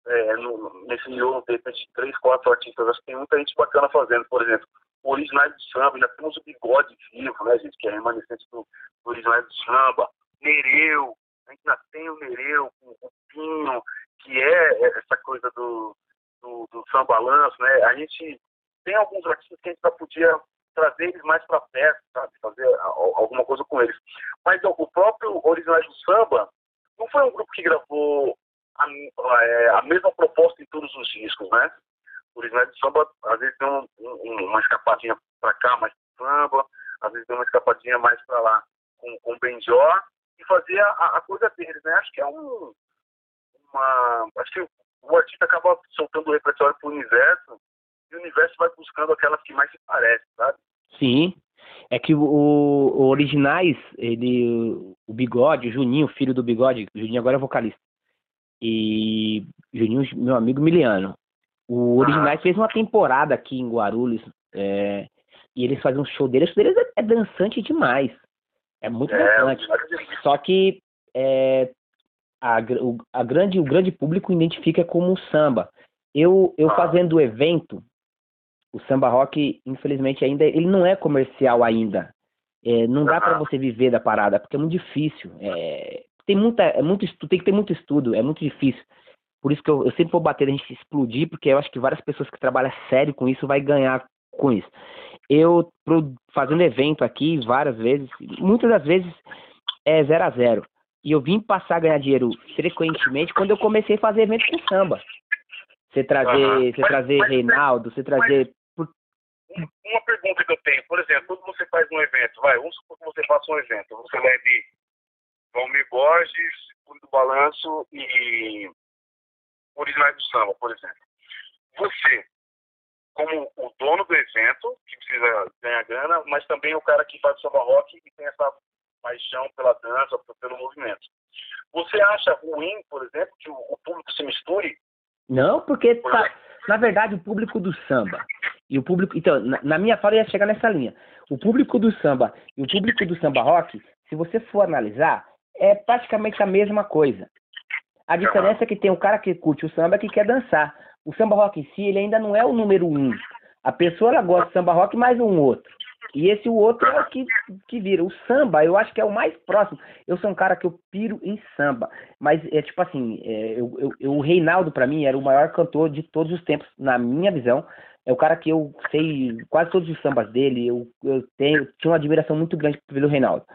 é, no, nesse miolo de repente, três, quatro artistas. Acho que tem muita gente bacana fazendo, por exemplo, Originais de Samba, ainda temos o Bigode Vivo, né, gente, que é remanescente do, do Originais de Samba, Nereu, a gente ainda tem o Nereu, o, Pinho, que é essa coisa do, do, do samba balanço, né? A gente tem alguns artistas que a gente já podia trazer eles mais para perto, sabe? Fazer alguma coisa com eles. Mas ó, o próprio Originais do Samba não foi um grupo que gravou a, é, a mesma proposta em todos os discos, né? Originais do Samba, às vezes tem um, um, uma escapadinha para cá, mais samba, às vezes tem uma escapadinha mais para lá com, com Benjó, e fazer a, a, coisa deles, né? Acho que é um, uma... Acho que o artista acaba soltando o repertório pro universo, e o universo vai buscando aquelas que mais se parecem, sabe? Sim. É que o, o Originais, ele, o Bigode, o Juninho, filho do Bigode, o Juninho agora é vocalista. E Juninho, meu amigo Miliano. O Originais ah. fez uma temporada aqui em Guarulhos. É, e eles fazem um show deles. O show deles é, é dançante demais. É muito é, dançante. Só que é, a, o, a grande, o grande público identifica como samba. Eu, eu ah. fazendo o evento, o samba rock, infelizmente, ainda ele não é comercial ainda. É, não dá para você viver da parada, porque é muito difícil. É, tem muita, é muito tem que ter muito estudo, é muito difícil. Por isso que eu, eu sempre vou bater a gente explodir, porque eu acho que várias pessoas que trabalham sério com isso vai ganhar com isso. Eu pro, fazendo evento aqui várias vezes, muitas das vezes é zero a zero. E eu vim passar a ganhar dinheiro frequentemente quando eu comecei a fazer evento com samba. Você trazer, uhum. você trazer mas, Reinaldo, você trazer uma pergunta que eu tenho, por exemplo, quando você faz um evento, vai, vamos supor que você faça um evento, você leve Valmir Borges, do Balanço e Originais do Samba, por exemplo. Você, como o dono do evento, que precisa ganhar grana, mas também o cara que faz o samba rock e tem essa paixão pela dança, pelo movimento. Você acha ruim, por exemplo, que o, público se misture? Não, porque tá, na verdade o público do samba e o público. Então, na, na minha fala ia chegar nessa linha. O público do samba e o público do samba rock, se você for analisar, é praticamente a mesma coisa. A diferença é que tem o cara que curte o samba que quer dançar. O samba rock em si, ele ainda não é o número um. A pessoa ela gosta de samba rock mais um outro. E esse o outro é o que, que vira. O samba, eu acho que é o mais próximo. Eu sou um cara que eu piro em samba. Mas é tipo assim, é, eu, eu, eu, o Reinaldo, para mim, era o maior cantor de todos os tempos, na minha visão. É o cara que eu sei quase todos os sambas dele. Eu, eu tenho, tinha uma admiração muito grande pelo Reinaldo.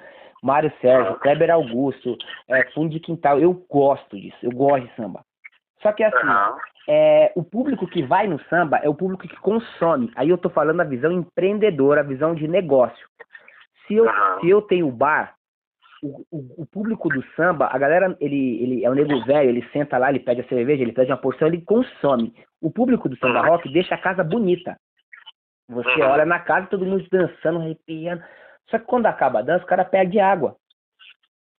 Mário Sérgio, Kleber Augusto, é, Fundo de Quintal. Eu gosto disso, eu gosto de samba. Só que assim, uhum. é, o público que vai no samba é o público que consome. Aí eu tô falando a visão empreendedora, a visão de negócio. Se eu, uhum. se eu tenho bar, o, o, o, público do samba, a galera, ele, ele é um nego velho, ele senta lá, ele pede a cerveja, ele pede uma porção, ele consome. O público do samba rock deixa a casa bonita. Você olha na casa, todo mundo dançando, arrepiando. Só que quando acaba a dança, o cara perde água.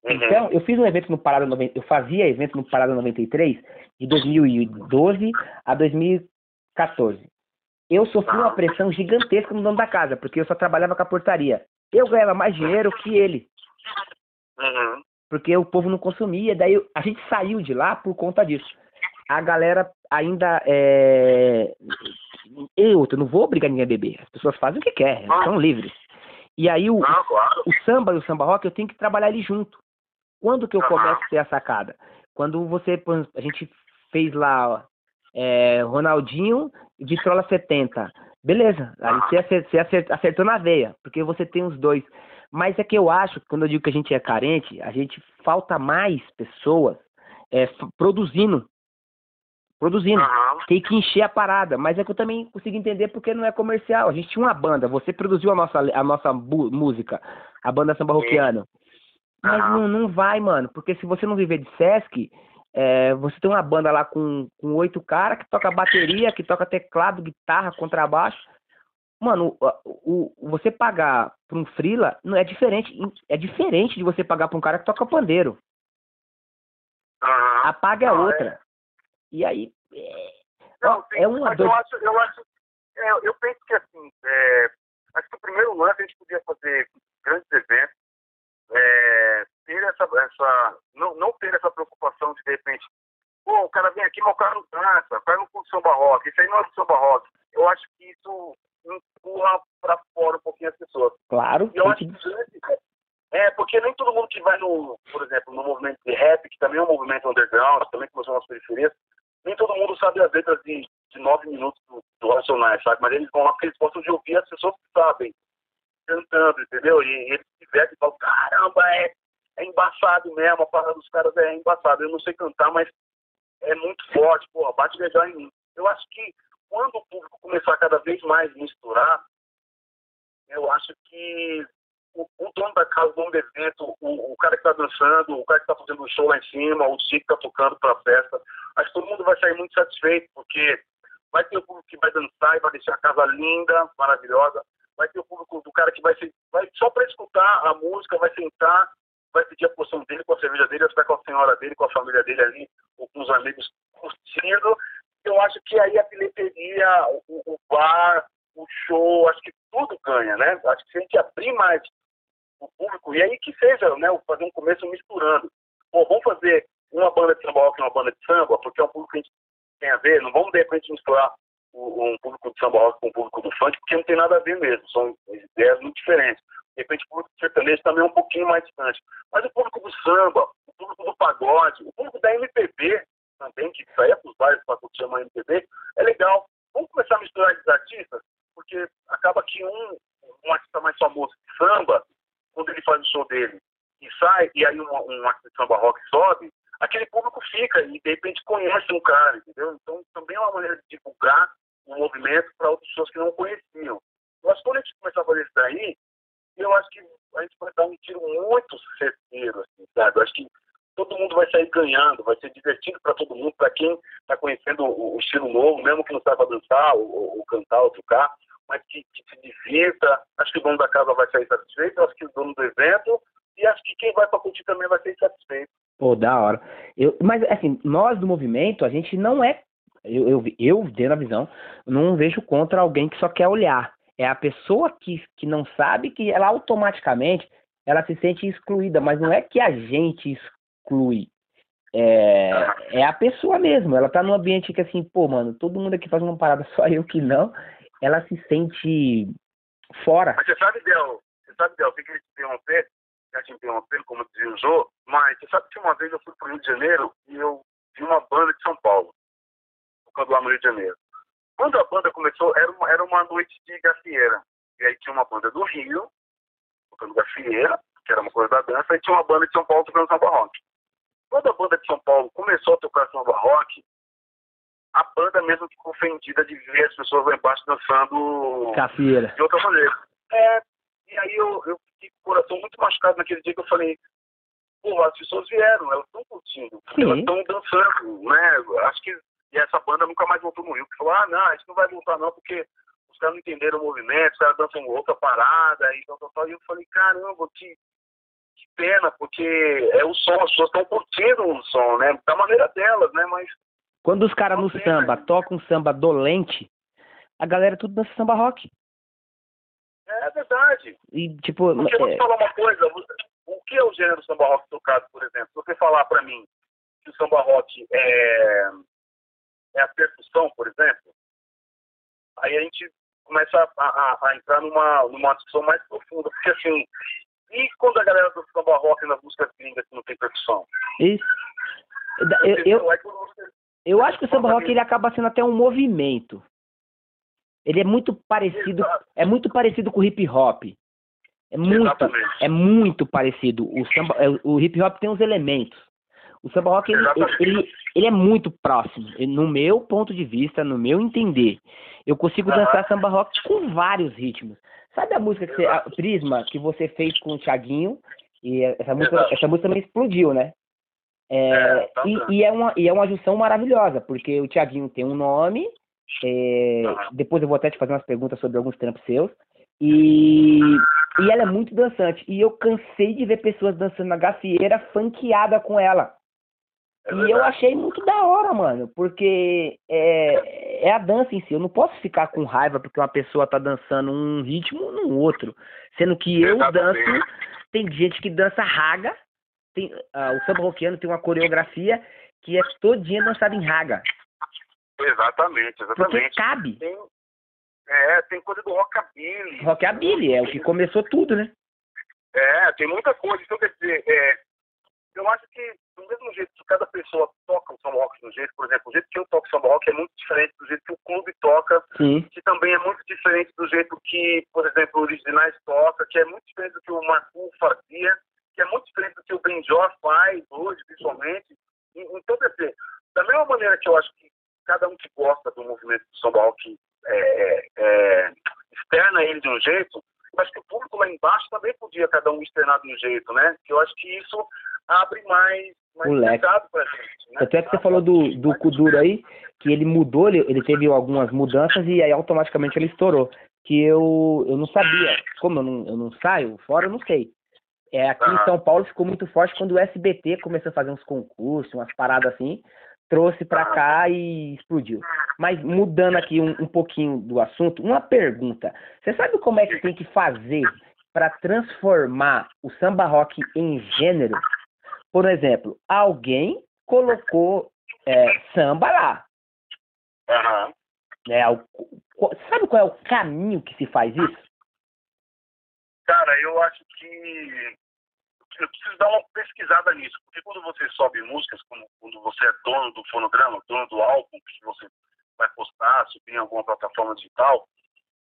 Uhum. Então, eu fiz um evento no Parada 90, eu fazia evento no Parada 93 de 2012 a 2014. Eu sofri uma pressão gigantesca no dono da casa, porque eu só trabalhava com a portaria. Eu ganhava mais dinheiro que ele. Uhum. Porque o povo não consumia, daí a gente saiu de lá por conta disso. A galera ainda é. Eu, eu não vou obrigar ninguém a beber. As pessoas fazem o que querem, são livres. E aí o, ah, claro. o samba e o samba rock eu tenho que trabalhar ele junto. Quando que eu começo a ter a sacada? Quando você, a gente fez lá é, Ronaldinho e Vitrola 70. Beleza, aí você, acertou, você acertou, acertou na veia, porque você tem os dois. Mas é que eu acho que quando eu digo que a gente é carente, a gente falta mais pessoas é, produzindo produzindo. Uhum. Tem que encher a parada. Mas é que eu também consigo entender porque não é comercial. A gente tinha uma banda, você produziu a nossa, a nossa música, a banda Samba Roquiano. Mas uhum. não, não vai, mano. Porque se você não viver de Sesc, é, você tem uma banda lá com, com oito caras que toca bateria, que toca teclado, guitarra, contrabaixo. Mano, o, o, você pagar pra um frila não é diferente. É diferente de você pagar pra um cara que toca pandeiro. Uhum. A paga é outra. E aí. É, não, sim, é uma mas eu acho, eu acho. É, eu penso que assim, é, acho que o primeiro lance a gente podia fazer grandes eventos, é, ter essa, essa não, não ter essa preocupação de de repente, pô, o cara vem aqui, mas o cara não dança, o cara não curte samba rock, isso aí não é do samba rock. Eu acho que isso empurra para fora um pouquinho as pessoas. Claro. E eu acho que é, porque nem todo mundo que vai no, por exemplo, no movimento de rap, que também é um movimento underground, também começou nas periferias, nem todo mundo sabe as letras de, de nove minutos do, do Racionais, sabe? Mas eles vão lá porque eles gostam de ouvir as pessoas que sabem. cantando, entendeu? E eles se divertem e falam, caramba, é, é embaçado mesmo, a parada dos caras é embaçada. Eu não sei cantar, mas é muito forte, porra, bate legal em mim. Eu acho que quando o público começar a cada vez mais misturar, eu acho que o, o dono da casa, o dono do evento, o, o cara que está dançando, o cara que está fazendo o show lá em cima, o DJ que está tocando para a festa, acho que todo mundo vai sair muito satisfeito, porque vai ter o público que vai dançar e vai deixar a casa linda, maravilhosa, vai ter o público do cara que vai, ser, vai só para escutar a música, vai sentar, vai pedir a porção dele com a cerveja dele, vai ficar com a senhora dele, com a família dele ali, ou com os amigos curtindo. Eu acho que aí a bilheteria, o, o bar, o show, acho que tudo ganha, né? Acho que se a gente abrir mais o público, e aí que seja, né, fazer um começo misturando. Pô, vamos fazer uma banda de samba rock e uma banda de samba, porque é um público que a gente tem a ver, não vamos de repente misturar um público de samba rock com um público do funk, porque não tem nada a ver mesmo, são ideias muito diferentes. De repente o público sertanejo também é um pouquinho mais distante. Mas o público do samba, o público do pagode, o público da MPB também, que saia para os bairros para chamar MPB, é legal. Vamos começar a misturar esses artistas, porque acaba que um, um artista mais famoso de samba, quando ele faz o show dele e sai, e aí um, um artista de samba rock sobe, aquele público fica e de repente conhece um cara, entendeu? Então também é uma maneira de divulgar o um movimento para outras pessoas que não conheciam. Acho que quando a gente começar a fazer isso daí, eu acho que a gente vai dar um tiro muito certeiro, assim, sabe? Eu acho que todo mundo vai sair ganhando, vai ser divertido para todo mundo, para quem está conhecendo o, o, estilo novo, mesmo que não saiba dançar ou, ou cantar ou tocar, mas que, que, se divirta. Acho que o dono da casa vai sair satisfeito, acho que o dono do evento, e acho que quem vai para curtir também vai ser satisfeito. Pô, da hora. Eu, mas, assim, nós do movimento, a gente não é. Eu, eu, eu dentro da visão, não vejo contra alguém que só quer olhar. É a pessoa que, que não sabe que ela automaticamente ela se sente excluída, mas não é que a gente exclui. É, é a pessoa mesmo. Ela tá num ambiente que assim, pô, mano, todo mundo aqui faz uma parada, só eu que não. Ela se sente fora. Mas você sabe, Del, você sabe, Del, tem que te interromper, já te interrompendo, como dizia o Jô, mas você sabe que uma vez eu fui pro Rio de Janeiro e eu vi uma banda de São Paulo, tocando lá no Rio de Janeiro. Quando a banda começou, era uma, era uma noite de gafieira. E aí tinha uma banda do Rio, tocando gafieira, que era uma coisa da dança, e tinha uma banda de São Paulo tocando samba rock. Quando a banda de São Paulo começou a tocar samba rock, a banda mesmo ficou ofendida de ver as pessoas lá embaixo dançando Gafieira. de outra maneira. É, e aí eu, eu fiquei com o coração muito machucado naquele dia que eu falei, pô, as pessoas vieram, elas estão curtindo, Sim. elas estão dançando, né? Acho que e essa banda nunca mais voltou no Rio. Que falou, ah, não, a gente não vai voltar não, porque os caras não entenderam o movimento, os caras dançam outra parada, e tal, tal, tal. E eu falei, caramba, que, que pena, porque é o som, as pessoas estão curtindo o som, né? Da maneira delas, né? Mas. Quando os caras no samba né? tocam um samba dolente, a galera tudo dança samba rock. É verdade. E, tipo, Porque eu vou te é, falar uma coisa, o que é o gênero samba rock tocado, por exemplo? Se você falar pra mim que o samba rock é, é a percussão, por exemplo, aí a gente começa a, a- a entrar numa, numa discussão mais profunda, porque assim, e quando a galera do samba rock nas músicas gringas que não tem percussão? isso. Eu, eu, eu acho que o samba rock ele acaba sendo até um movimento. Ele é muito parecido, é muito parecido com o hip hop. É muito, Exatamente. é muito parecido. O samba, é, o hip hop tem os elementos. O samba rock ele, ele, ele é muito próximo. No meu ponto de vista, no meu entender, eu consigo dançar samba rock com vários ritmos. Sabe a música que você, a Prisma que você fez com o Thiaguinho? E essa música, essa música também explodiu, né? É, É, tá e, e é uma, e é uma junção maravilhosa, porque o Thiaguinho tem um nome, é, depois eu vou até te fazer umas perguntas sobre alguns trampos seus, e, e ela é muito dançante. E eu cansei de ver pessoas dançando na gafieira funkeada com ela. É e eu achei muito da hora, mano, porque é, é a dança em si. Eu não posso ficar com raiva porque uma pessoa tá dançando um ritmo no outro. Sendo que eu Exatamente. danço, tem gente que dança raga, tem, ah, o samba roqueano tem uma coreografia que é todinha dançada em raga. Exatamente, Porque exatamente. cabe. Tem, é, tem coisa do rockabilly. Rockabilly é o que começou tudo, né? É, tem muita coisa. Então, quer dizer, é, eu acho que do mesmo jeito que cada pessoa toca o samba rock de um jeito, por exemplo, o jeito que eu toco samba rock é muito diferente do jeito que o clube toca, Sim. que também é muito diferente do jeito que, por exemplo, o Originais toca, que é muito diferente do que o Marco fazia, que é muito diferente do que o Benjó faz hoje, principalmente. E- Então, quer dizer, da mesma maneira que eu acho que cada um que gosta do movimento do samba rock é, é, externa ele de um jeito, eu acho que o público lá embaixo também podia cada um externar de um jeito, né? Que eu acho que isso abre mais, mais O leque. mercado pra gente. Né? Tanto é que você falou do, do Kuduro aí, que ele mudou, ele, ele teve algumas mudanças e aí automaticamente ele estourou. Que eu, eu não sabia. Como eu não, eu não saio fora, eu não sei. É, aqui em Aham. São Paulo ficou muito forte quando o SBT começou a fazer uns concursos, umas paradas assim, trouxe pra cá e explodiu. Mas mudando aqui um, um pouquinho do assunto, uma pergunta. Você sabe como é que tem que fazer para transformar o samba rock em gênero? Por exemplo, alguém colocou é, samba lá. O- co- sabe qual é o caminho que se faz isso? Cara, eu acho que eu preciso dar uma pesquisada nisso, porque quando você sobe músicas, quando, quando você é dono do fonograma, dono do álbum que você vai postar, subir em alguma plataforma digital,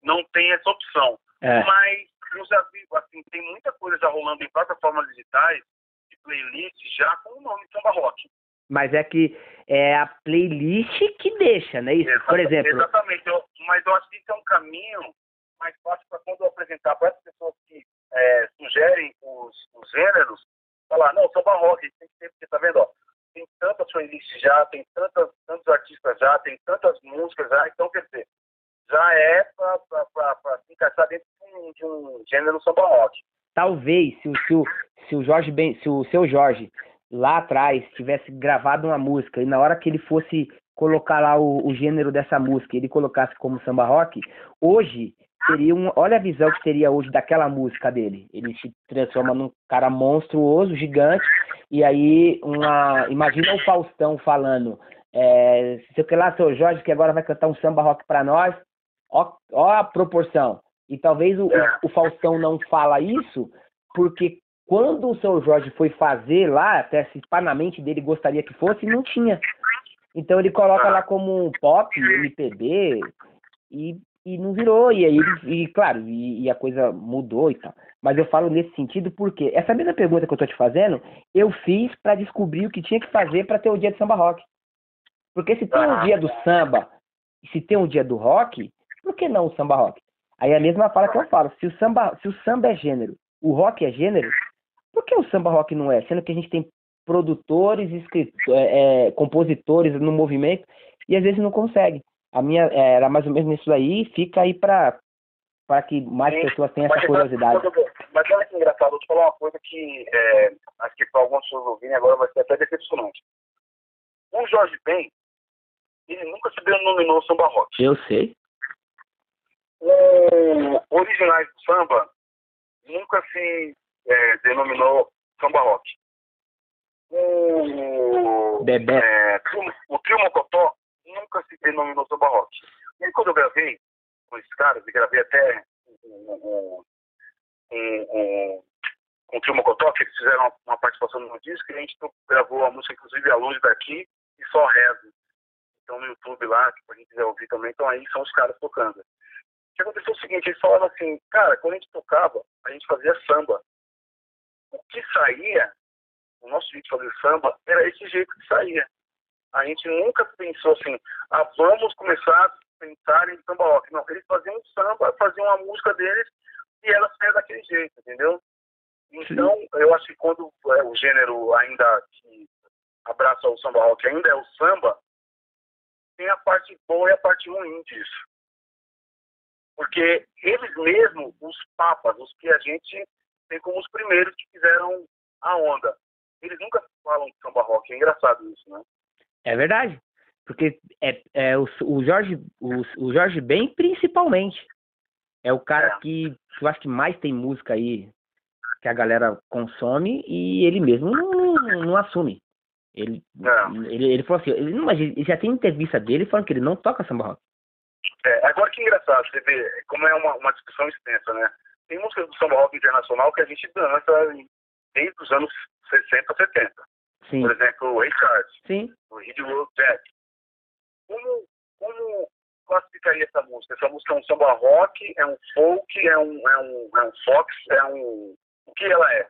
não tem essa opção. É. Mas eu já vi, assim, tem muita coisa já rolando em plataformas digitais, de playlist, já com o nome Samba Rock. Mas é que é a playlist que deixa, né? Isso. Por exemplo, Exatamente, eu- mas eu acho que isso é um caminho mais fácil para quando eu apresentar para as pessoas que é, sugerem os, os gêneros, falar, não, samba rock, tem que ter, porque tá vendo, ó, tem tantas playlists já, tem tantas, tantos artistas já, tem tantas músicas já, então quer dizer, já é para se encaixar dentro de um, de um gênero samba rock. talvez se o, se o, se o Jorge Ben, se o seu Jorge lá atrás tivesse gravado uma música e na hora que ele fosse colocar lá o, o gênero dessa música, ele colocasse como samba rock, hoje seria um, olha a visão que seria hoje daquela música dele. Ele se transforma num cara monstruoso, gigante, e aí uma, imagina o Faustão falando, é, sei o que lá, seu Jorge que agora vai cantar um samba rock pra nós. Ó, ó a proporção. E talvez o, o Faustão não fala isso porque quando o seu Jorge foi fazer lá, até se pá na mente dele gostaria que fosse, não tinha. Então ele coloca lá como pop, MPB, e, e não virou. E aí, e claro, e, e a coisa mudou e tal. Mas eu falo nesse sentido porque essa mesma pergunta que eu tô te fazendo, eu fiz para descobrir o que tinha que fazer para ter o dia de samba rock. Porque se tem um Ah. dia do samba, se tem um dia do rock, por que não o samba rock? Aí é a mesma fala que eu falo, se o samba, se o samba é gênero, o rock é gênero, por que o samba rock não é? Sendo que a gente tem produtores, escrito- é, é, compositores no movimento e às vezes não consegue. A minha é, era mais ou menos isso aí, fica aí para para que mais Sim, pessoas tenham essa curiosidade. Mas olha que engraçado, vou te falar uma coisa que é, acho que para algumas pessoas ouvirem agora vai ser até decepcionante. O Jorge Ben, ele nunca se denominou samba rock. Eu sei. O Originais do Samba nunca se é, denominou samba rock. O, Bebé. é, o Trio Mocotó nunca se denominou samba rock. E aí, quando eu gravei com esses caras, e gravei até com o Trio Mocotó, que eles fizeram uma, uma participação no disco, e a gente gravou a música, inclusive, A Luz Daqui e Só Rezo. Então, no YouTube lá, que a gente quiser ouvir também, então aí são os caras tocando. O que aconteceu é o seguinte, eles falavam assim, cara, quando a gente tocava, a gente fazia samba. O que saía, o nosso jeito de fazer samba, era esse jeito que saía. A gente nunca pensou assim, ah, vamos começar a pensar em samba rock. Não, eles faziam samba, faziam a música deles e ela saía daquele jeito, entendeu? Então, eu acho que quando é, o gênero ainda que abraça o samba rock ainda é o samba, tem a parte boa e a parte ruim disso. Porque eles mesmos, os papas, os que a gente tem como os primeiros que fizeram a onda, eles nunca falam de samba rock. É engraçado isso, né? É verdade. Porque é, é o, o Jorge o, o Jorge Ben principalmente é o cara É. que, eu acho que mais tem música aí que a galera consome e ele mesmo não, não assume. Ele, É. ele, ele falou assim, ele, mas já tem entrevista dele falando que ele não toca samba rock. É, agora que engraçado, você vê como é uma, uma discussão extensa, né? Tem músicas do samba rock internacional que a gente dança desde os anos 60, 70. Sim, Por exemplo, o Ray Charles, sim. o Hit Road Jack. Como, como classificaria essa música? Essa música é um samba rock, é um folk, é um, é um, é um fox, é um... O que ela é?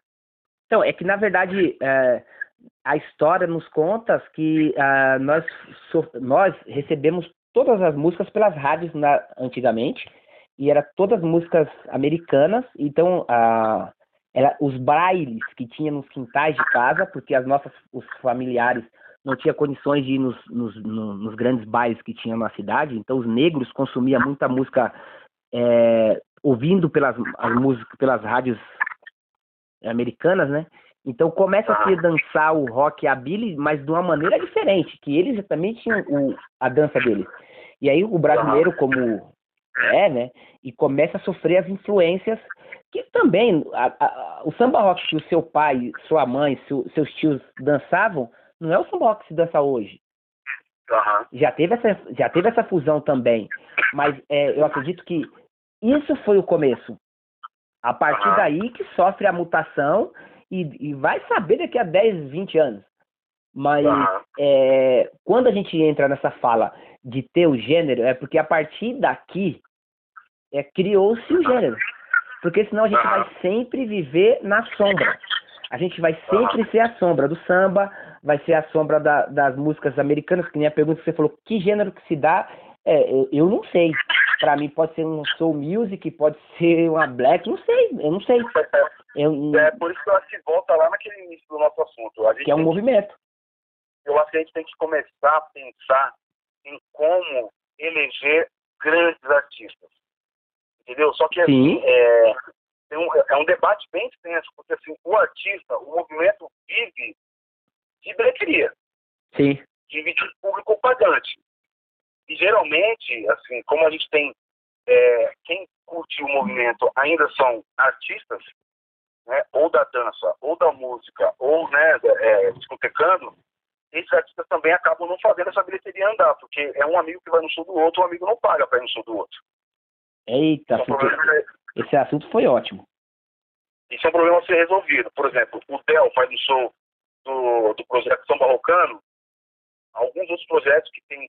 Então, é que na verdade é, a história nos conta que ah, nós, so- nós recebemos todas as músicas pelas rádios na- antigamente, e era todas músicas americanas, então ah, era os bailes que tinha nos quintais de casa, porque as nossas, os familiares não tinham condições de ir nos, nos, no- nos grandes bailes que tinha na cidade, então os negros consumiam muita música é, ouvindo pelas, as músicas, pelas rádios americanas, né? Então começa a se dançar o rock e a Billy, mas de uma maneira diferente, que eles também tinham o, a dança deles. E aí o brasileiro, como é, né? E começa a sofrer as influências que também a- a- o samba rock que o seu pai, sua mãe, seu- seus tios dançavam, não é o samba rock que se dança hoje. Aham. Já teve essa, já teve essa fusão também. Mas é, eu acredito que isso foi o começo. A partir Aham. daí que sofre a mutação e, e vai saber daqui a 10, 20 anos. Mas Aham. é, quando a gente entra nessa fala de ter o gênero, é porque a partir daqui é, criou-se o gênero. Porque senão a gente vai sempre viver na sombra. A gente vai sempre ser a sombra do samba, vai ser a sombra da- das músicas americanas, que nem a pergunta que você falou, que gênero que se dá, é, eu, eu não sei. Pra mim pode ser um soul music, pode ser uma black, não sei, eu não sei. Eu, É por isso que eu acho que volta lá naquele início do nosso assunto. Que é um movimento. eu acho que a gente tem que começar a pensar em como eleger grandes artistas. Entendeu? Só que assim, Sim. é, um, é um debate bem extenso, porque assim, o artista, o movimento vive de bilheteria, Sim. vive de público pagante. E geralmente, assim, como a gente tem é, quem curte o movimento ainda são artistas, né, ou da dança, ou da música, ou né, é, discotecando, esses artistas também acabam não fazendo essa bilheteria andar, porque é um amigo que vai no show do outro, o amigo não paga para ir no show do outro. Eita, Isso é um esse assunto foi ótimo. isso é um problema a ser resolvido. Por exemplo, o Del faz um show do, do projeto São Barrocano, alguns outros projetos que têm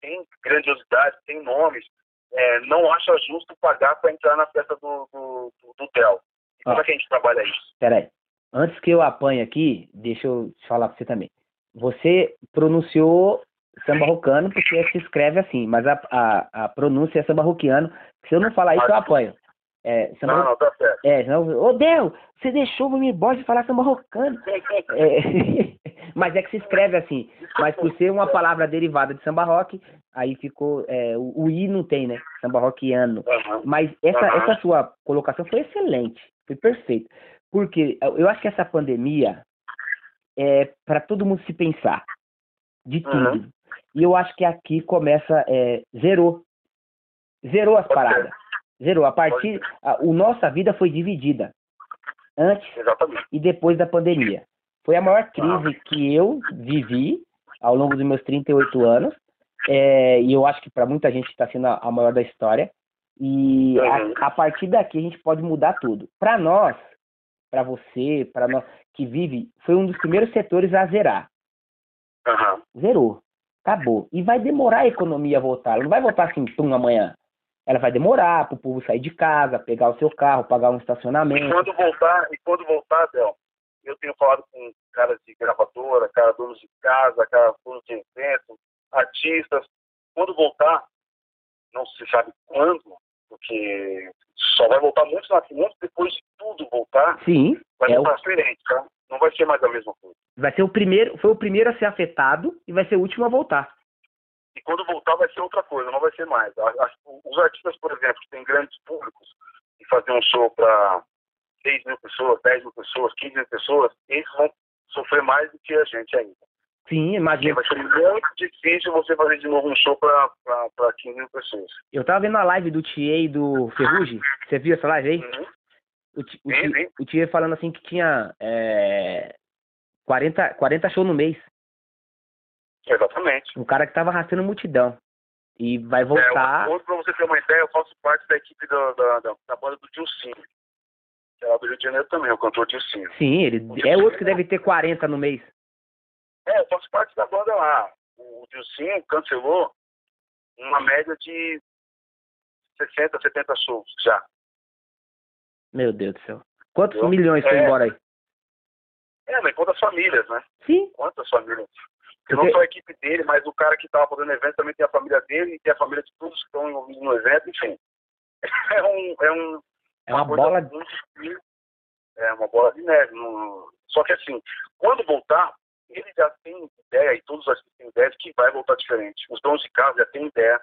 tem grandiosidade, tem nomes, é, não acha justo pagar para entrar na festa do, do, do, do Del. E como é que a gente trabalha isso? Peraí. Antes que eu apanhe aqui, deixa eu falar pra você também. Você pronunciou samba rocano porque se escreve assim, mas a, a, a pronúncia é samba roquiano. Se eu não falar isso, eu apanho. É, samba, Não, não, tá certo. é, ô Del, você deixou o me de falar samba rocano. É, mas é que se escreve assim. Mas por ser uma palavra derivada de samba rock, aí ficou. é, o, o I não tem, né? Samba rockiano. Aham. Mas essa, Aham. essa sua colocação foi excelente, foi perfeita. Porque eu acho que essa pandemia é para todo mundo se pensar de tudo. Uhum. E eu acho que aqui começa, é, zerou. Zerou as paradas. Zerou. A partir. A, o nossa vida foi dividida. Antes Exatamente. e depois da pandemia. Foi a maior crise que eu vivi ao longo dos meus 38 anos. É, e eu acho que para muita gente está sendo a, a maior da história. E Uhum. a, a partir daqui a gente pode mudar tudo. Para nós, para você, para nós que vive, foi um dos primeiros setores a zerar. Aham. Zerou. Acabou. E vai demorar a economia a voltar. Ela não vai voltar assim, pum, amanhã. Ela vai demorar para o povo sair de casa, pegar o seu carro, pagar um E estacionamento. quando voltar, e quando voltar, Del, eu tenho falado com caras de gravadora, caras donos de casa, caras donos de eventos, artistas. Quando voltar, não se sabe quando, porque só vai voltar muito, na- muito depois de tudo voltar, Sim, vai é o voltar diferente, tá? Não vai ser mais a mesma coisa. Vai ser o primeiro, foi o primeiro a ser afetado e vai ser o último a voltar. E quando voltar vai ser outra coisa, não vai ser mais. A- a- Os artistas, por exemplo, que têm grandes públicos e fazer um show para 6 mil pessoas, 10 mil pessoas, 15 mil pessoas, eles vão sofrer mais do que a gente ainda. Sim, imagina. vai ser muito difícil você fazer de novo um show para 15 mil pessoas. Eu tava vendo a live do Tia e do Ferrugem. Você viu essa live aí? Uhum. O, o, Sim, Ti- sim. o Tia falando assim que tinha é, 40, 40 shows no mês. Exatamente. Um cara que tava arrastando multidão. E vai É, voltar. hoje, para você ter uma ideia, eu faço parte da equipe da, da, da, da banda do Dilcinho. Que é lá do Rio de Janeiro também, o cantor Dilcinho. Sim, ele é outro que deve ter 40 no mês. É, eu faço parte da banda lá. O Dilcinho cancelou uma média de 60, 70 shows já. Meu Deus do céu. Quantos Eu- milhões foi é. embora aí? É, mas quantas famílias, né? Sim. Quantas famílias? Porque não só a equipe dele, mas o cara que estava fazendo o evento também tem a família dele e tem a família de todos que estão envolvidos no evento, enfim. É um. É, um, É uma coisa bola. muito. É uma bola de neve. não- Só que assim, quando voltar, ele já tem ideia, e todos os artistas têm ideia de que vai voltar diferente. Os donos de casa já têm ideia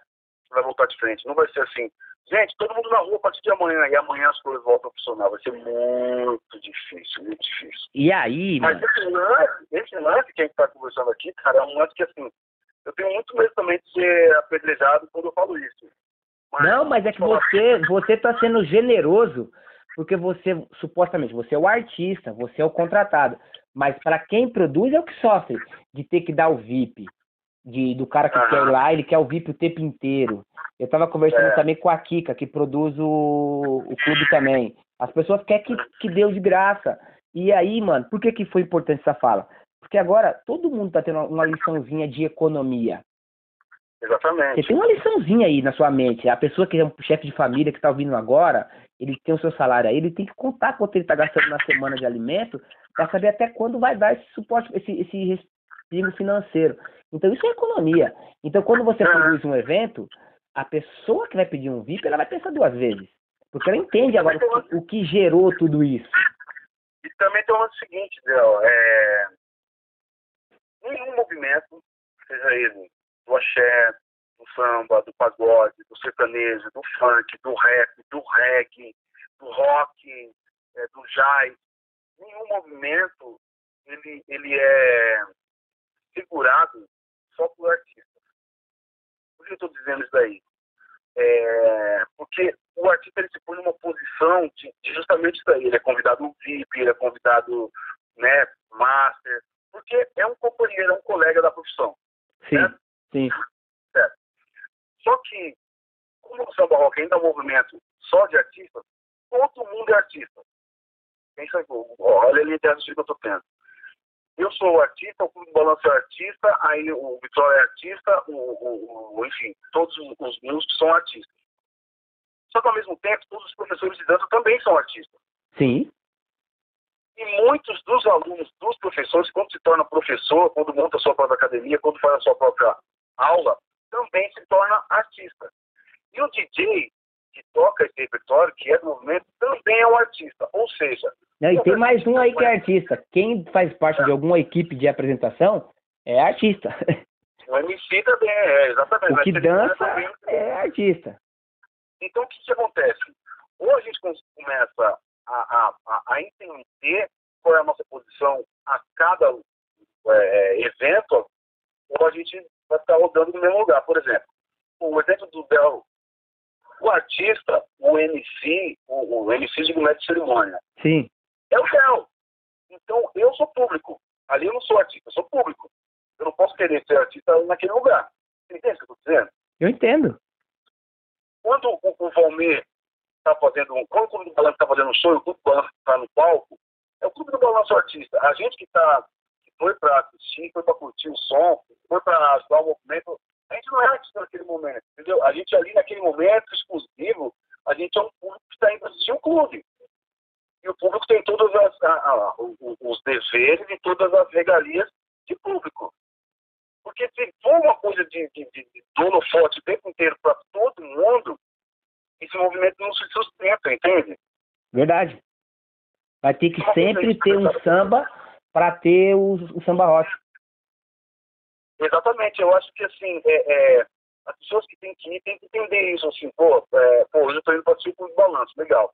que vai voltar diferente. Não vai ser assim, gente, todo mundo na rua a partir de amanhã, e amanhã as coisas voltam a funcionar. Vai ser muito difícil, muito difícil. E aí, Mas mano? esse lance, esse lance que a gente está conversando aqui, cara, é um lance que assim, eu tenho muito medo também de ser apedrejado quando eu falo isso. Mas- Não, mas é que você, você tá sendo generoso, porque você, supostamente, você é o artista, você é o contratado. Mas para quem produz é o que sofre de ter que dar o VIP. De, do cara que Aham. quer ir lá, ele quer o VIP o tempo inteiro. Eu tava conversando É. também com a Kika, que produz o, o clube também. As pessoas querem que, que deu de graça. E aí, mano, por que, que foi importante essa fala? Porque agora todo mundo tá tendo uma liçãozinha de economia. Você Exatamente. tem uma liçãozinha aí na sua mente. A pessoa que é um chefe de família que está ouvindo agora, ele tem o seu salário aí, ele tem que contar quanto ele está gastando na semana de alimento para saber até quando vai dar esse suporte, esse, esse respiro financeiro. Então isso é economia. Então quando você produz um evento, a pessoa que vai pedir um VIP, ela vai pensar duas vezes. Porque ela entende agora o que, o que gerou tudo isso. E também tem o seguinte, Del, é... nenhum movimento, seja ele do axé, do samba, do pagode, do sertanejo, do funk, do rap, do reggae, do rock, é, do jazz, nenhum movimento ele, ele é segurado só por artistas. Por que eu estou dizendo isso daí? É, porque o artista ele se põe numa posição de, de justamente isso daí. Ele é convidado VIP, ele é convidado né, master, porque é um companheiro, é um colega da profissão. Sim, Certo? sim. Só que, como o samba rock ainda é um movimento só de artistas, todo mundo é artista. Pensa, olha ali a que eu estou tendo. Eu sou artista, o Clube do Balanço é artista, aí o Vitória é artista, o, o, o- enfim, todos os, os músicos são artistas. Só que ao mesmo tempo, todos os professores de dança também são artistas. Sim. E muitos dos alunos, dos professores, quando se torna professor, quando monta a sua própria academia, quando faz a sua própria aula, também se torna artista. E o DJ que toca esse repertório, que é do movimento, também é um artista. Ou seja, Não, e tem mais um aí que é artista. Quem faz parte de alguma equipe de apresentação é artista. o MC também é, exatamente. O que ele dança também- é artista. Então, o que, que acontece? Ou a gente com- começa a, a, a, a entender qual é a nossa posição a cada é, evento, ou a gente vai ficar rodando no mesmo lugar. Por exemplo, o exemplo do Bel, o artista, o MC, o, o MC de mulher de cerimônia, Sim. é o Bel. Então, eu sou público. Ali eu não sou artista, eu sou público. Eu não posso querer ser artista naquele lugar. Você entende o que eu estou dizendo? Eu entendo. quando o, o Valmir está fazendo, um- quando o Clube do Balanço está fazendo um show, o Clube do Balanço está no palco, é o Clube do Balanço artista. A gente que tá, que foi para assistir, foi para curtir o som, foi para ajudar o movimento, a gente não é artista naquele momento, entendeu? A gente ali naquele momento exclusivo, a gente é um público que está indo assistir o clube. E o público tem o- os deveres e todas as regalias de público. Porque se for uma coisa de, de, de, de dono forte o tempo inteiro para todo mundo, esse movimento não se sustenta, entende? Verdade. Vai ter que sempre ter um samba para ter o, o samba rock. Exatamente, eu acho que assim, é, é, as pessoas que têm que ir têm que entender isso, assim, pô, é, pô hoje eu tô indo para o balanço, legal.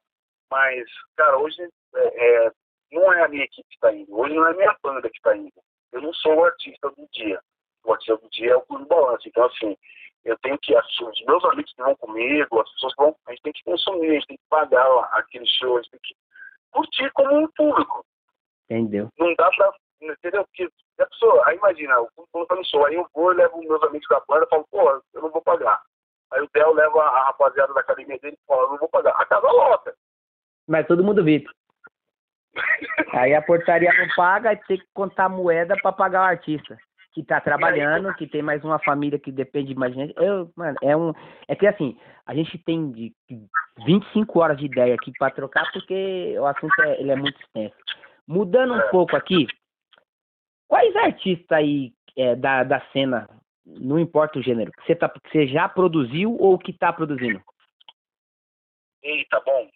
Mas, cara, hoje é, é, não é a minha equipe que está indo, hoje não é a minha banda que está indo. Eu não sou o artista do dia. O artista do dia é o Clube do Balanço. Então, assim, eu tenho que, os meus amigos que vão comigo, as pessoas que vão, a gente tem que consumir, a gente tem que pagar aquele show, a gente tem que curtir como um público. Entendeu? não dá pra. Entendeu? Porque a pessoa, aí imagina, o público tá no show, aí eu vou e levo meus amigos da banda e falo, pô, eu não vou pagar. Aí o Del leva a rapaziada da academia dele e fala, eu não vou pagar. A casa lota. Mas todo mundo VIP. Aí a portaria não paga, aí tem que contar moeda para pagar o artista. Que tá trabalhando, que tem mais uma família que depende de mais gente. Eu, mano, é um. É que assim, a gente tem de 25 horas de ideia aqui para trocar, porque o assunto é, ele é muito extenso. Mudando um pouco aqui, quais artistas aí é, da, da cena, não importa o gênero, que você, tá, que você já produziu ou que tá produzindo? Eita, bom.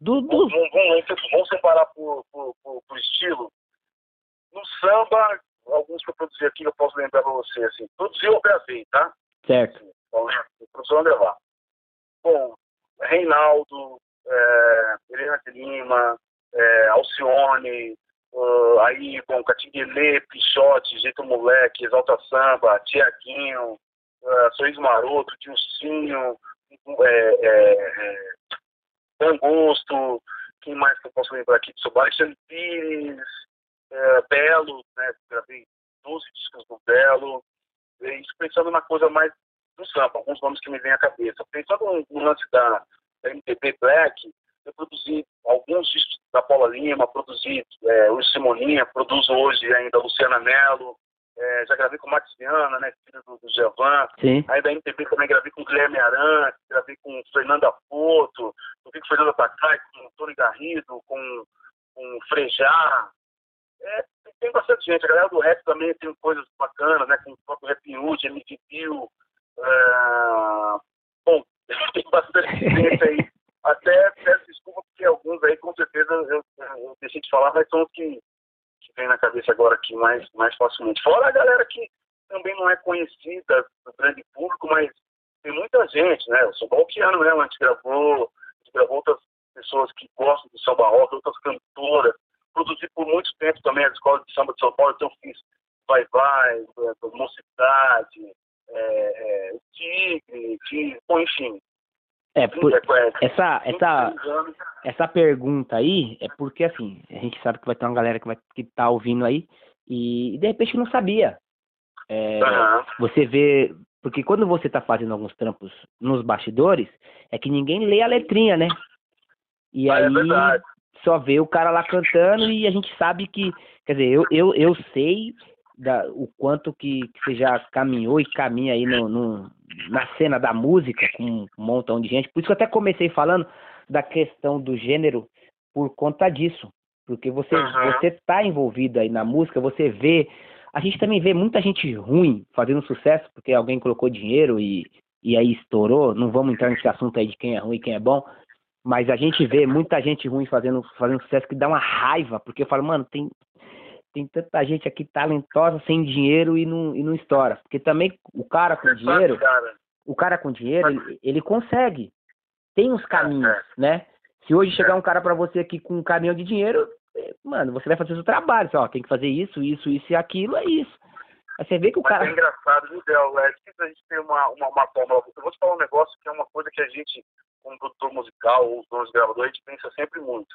Do, do... Vamos, vamos, vamos separar por, por, por, por, estilo. No samba, alguns que eu produzi aqui, eu posso lembrar pra você, assim. Produzi ou gravei, tá? Certo. Assim, produção gravar. Bom, Reinaldo, é, Helena de Lima, é, Alcione, uh, aí, bom, Catinguelê, Pichote, Jeito Moleque, Exalta Samba, Tiaguinho, uh, Sorriso Maroto, Dilcinho, é, é, Bom Gosto, quem mais que eu posso lembrar aqui? Alexandre Pires, é, Belo, né? Gravei 12 discos do Belo. Isso pensando na coisa mais do samba, alguns nomes que me vêm à cabeça. Pensando no lance da, da MPB Black, eu produzi alguns discos da Paula Lima, produzi é, o Simoninha, produzo hoje ainda Luciana Mello, é, já gravei com Maxiana, né, filho do, do. Sim. Aí da MPB também gravei com Guilherme Aran, gravei com Fernanda Foto, gravei com Fernanda Tacai, com Tony Garrido, com, com Frejá. É, tem bastante gente. A galera do rap também tem coisas bacanas, né, com o próprio Rap Hood, MD Bill. É... Bom, tem bastante gente aí. Até peço desculpa porque alguns aí com certeza eu, eu deixei de falar, mas são os que que vem na cabeça agora aqui mais, mais facilmente. Fora a galera que também não é conhecida do grande público, mas tem muita gente, né? O São Balquiano mesmo, a gente gravou, a gente gravou outras pessoas que gostam do samba rock, outras cantoras. Produzi por muito tempo também as escolas de samba de São Paulo, então fiz Vai Vai, Mocidade, é, é, Tigre, Tigre, enfim. É, por, essa, essa, essa pergunta aí é porque, assim, a gente sabe que vai ter uma galera que vai que tá ouvindo aí e, de repente não sabia. É, uhum. Você vê, porque quando você tá fazendo alguns trampos nos bastidores, é que ninguém lê a letrinha, né? E ah, aí é só vê o cara lá cantando e a gente sabe que, quer dizer, eu, eu, eu sei da, o quanto que, que você já caminhou e caminha aí no, no, na cena da música com um montão de gente. Por isso que eu até comecei falando da questão do gênero por conta disso. Porque você uhum. você tá envolvido aí na música, você vê. A gente também vê muita gente ruim fazendo sucesso, porque alguém colocou dinheiro e, e aí estourou. Não vamos entrar nesse assunto aí de quem é ruim e quem é bom. Mas a gente vê muita gente ruim fazendo, fazendo sucesso que dá uma raiva, porque eu falo, mano, tem, tem tanta gente aqui talentosa sem dinheiro e não, e não estoura. Porque também o cara com dinheiro, o cara com dinheiro, ele, ele consegue. Tem uns caminhos, é. né? Se hoje chegar um cara para você aqui com um caminhão de dinheiro, é, mano, você vai fazer o seu trabalho. Você, ó, tem que fazer isso, isso, isso e aquilo, é isso. Aí você vê que o Mas cara. É engraçado, viu, Del? É difícil a gente ter uma, uma, uma fórmula. Eu vou te falar um negócio que é uma coisa que a gente, como produtor musical ou dono de gravador, a gente pensa sempre muito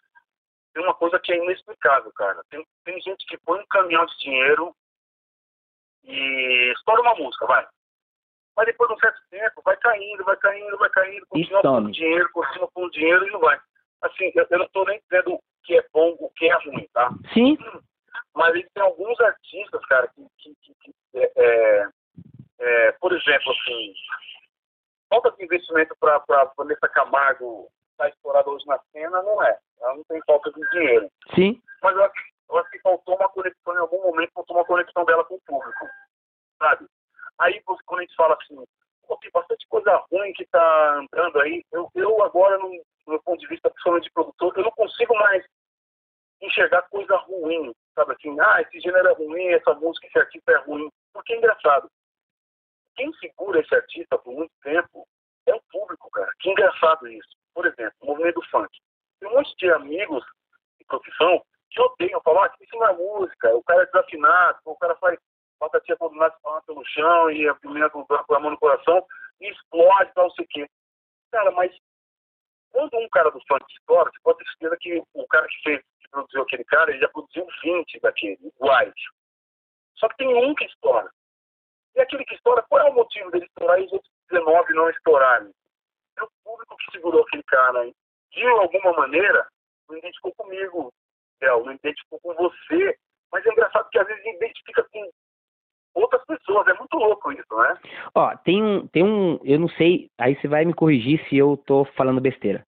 tem uma coisa que é inexplicável, cara. Tem, tem gente que põe um caminhão de dinheiro e estoura uma música, vai. Mas depois de um certo tempo, vai caindo, vai caindo, vai caindo, continua pondo dinheiro, continua pondo dinheiro e não vai. Assim, eu, eu não estou nem dizendo o que é bom, o que é ruim, tá? Sim. Mas tem alguns artistas, cara, que, que, que, que é, é, é, por exemplo, assim, falta de investimento para Vanessa Camargo está estourada hoje na cena, não é. Ela não tem falta de dinheiro. Sim. Mas eu acho, eu acho que faltou uma conexão, em algum momento, faltou uma conexão dela com o público. Sabe? Aí, quando a gente fala assim, tem bastante coisa ruim que está andando aí, eu, eu agora, no, meu ponto de vista, principalmente de produtor, eu não consigo mais enxergar coisa ruim, sabe assim, ah, esse gênero é ruim, essa música, esse artista é ruim. Porque é engraçado. Quem segura esse artista por muito tempo é o público, cara. Que engraçado isso. Por exemplo, o movimento funk. Tem um monte de amigos de profissão que odeiam, falam, ah, isso não é música, o cara é desafinado, o cara faz batatinha quando nasce falando pelo chão e a pimenta com a mão no coração e explode não sei o quê. Cara, mas quando um cara do funk estoura, você pode ter certeza que o cara que fez, que produziu aquele cara, ele já produziu 20 daquele, iguais. Só que tem um que estoura. E aquele que estoura, qual é o motivo dele estourar e os outros 19 não estourarem? É o público que segurou aquele cara. Hein? De alguma maneira, não identificou comigo. Del, não identificou com você. Mas é engraçado que às vezes identifica com outras pessoas. É muito louco isso, né? Ó, tem um, tem um, eu não sei, aí você vai me corrigir se eu tô falando besteira.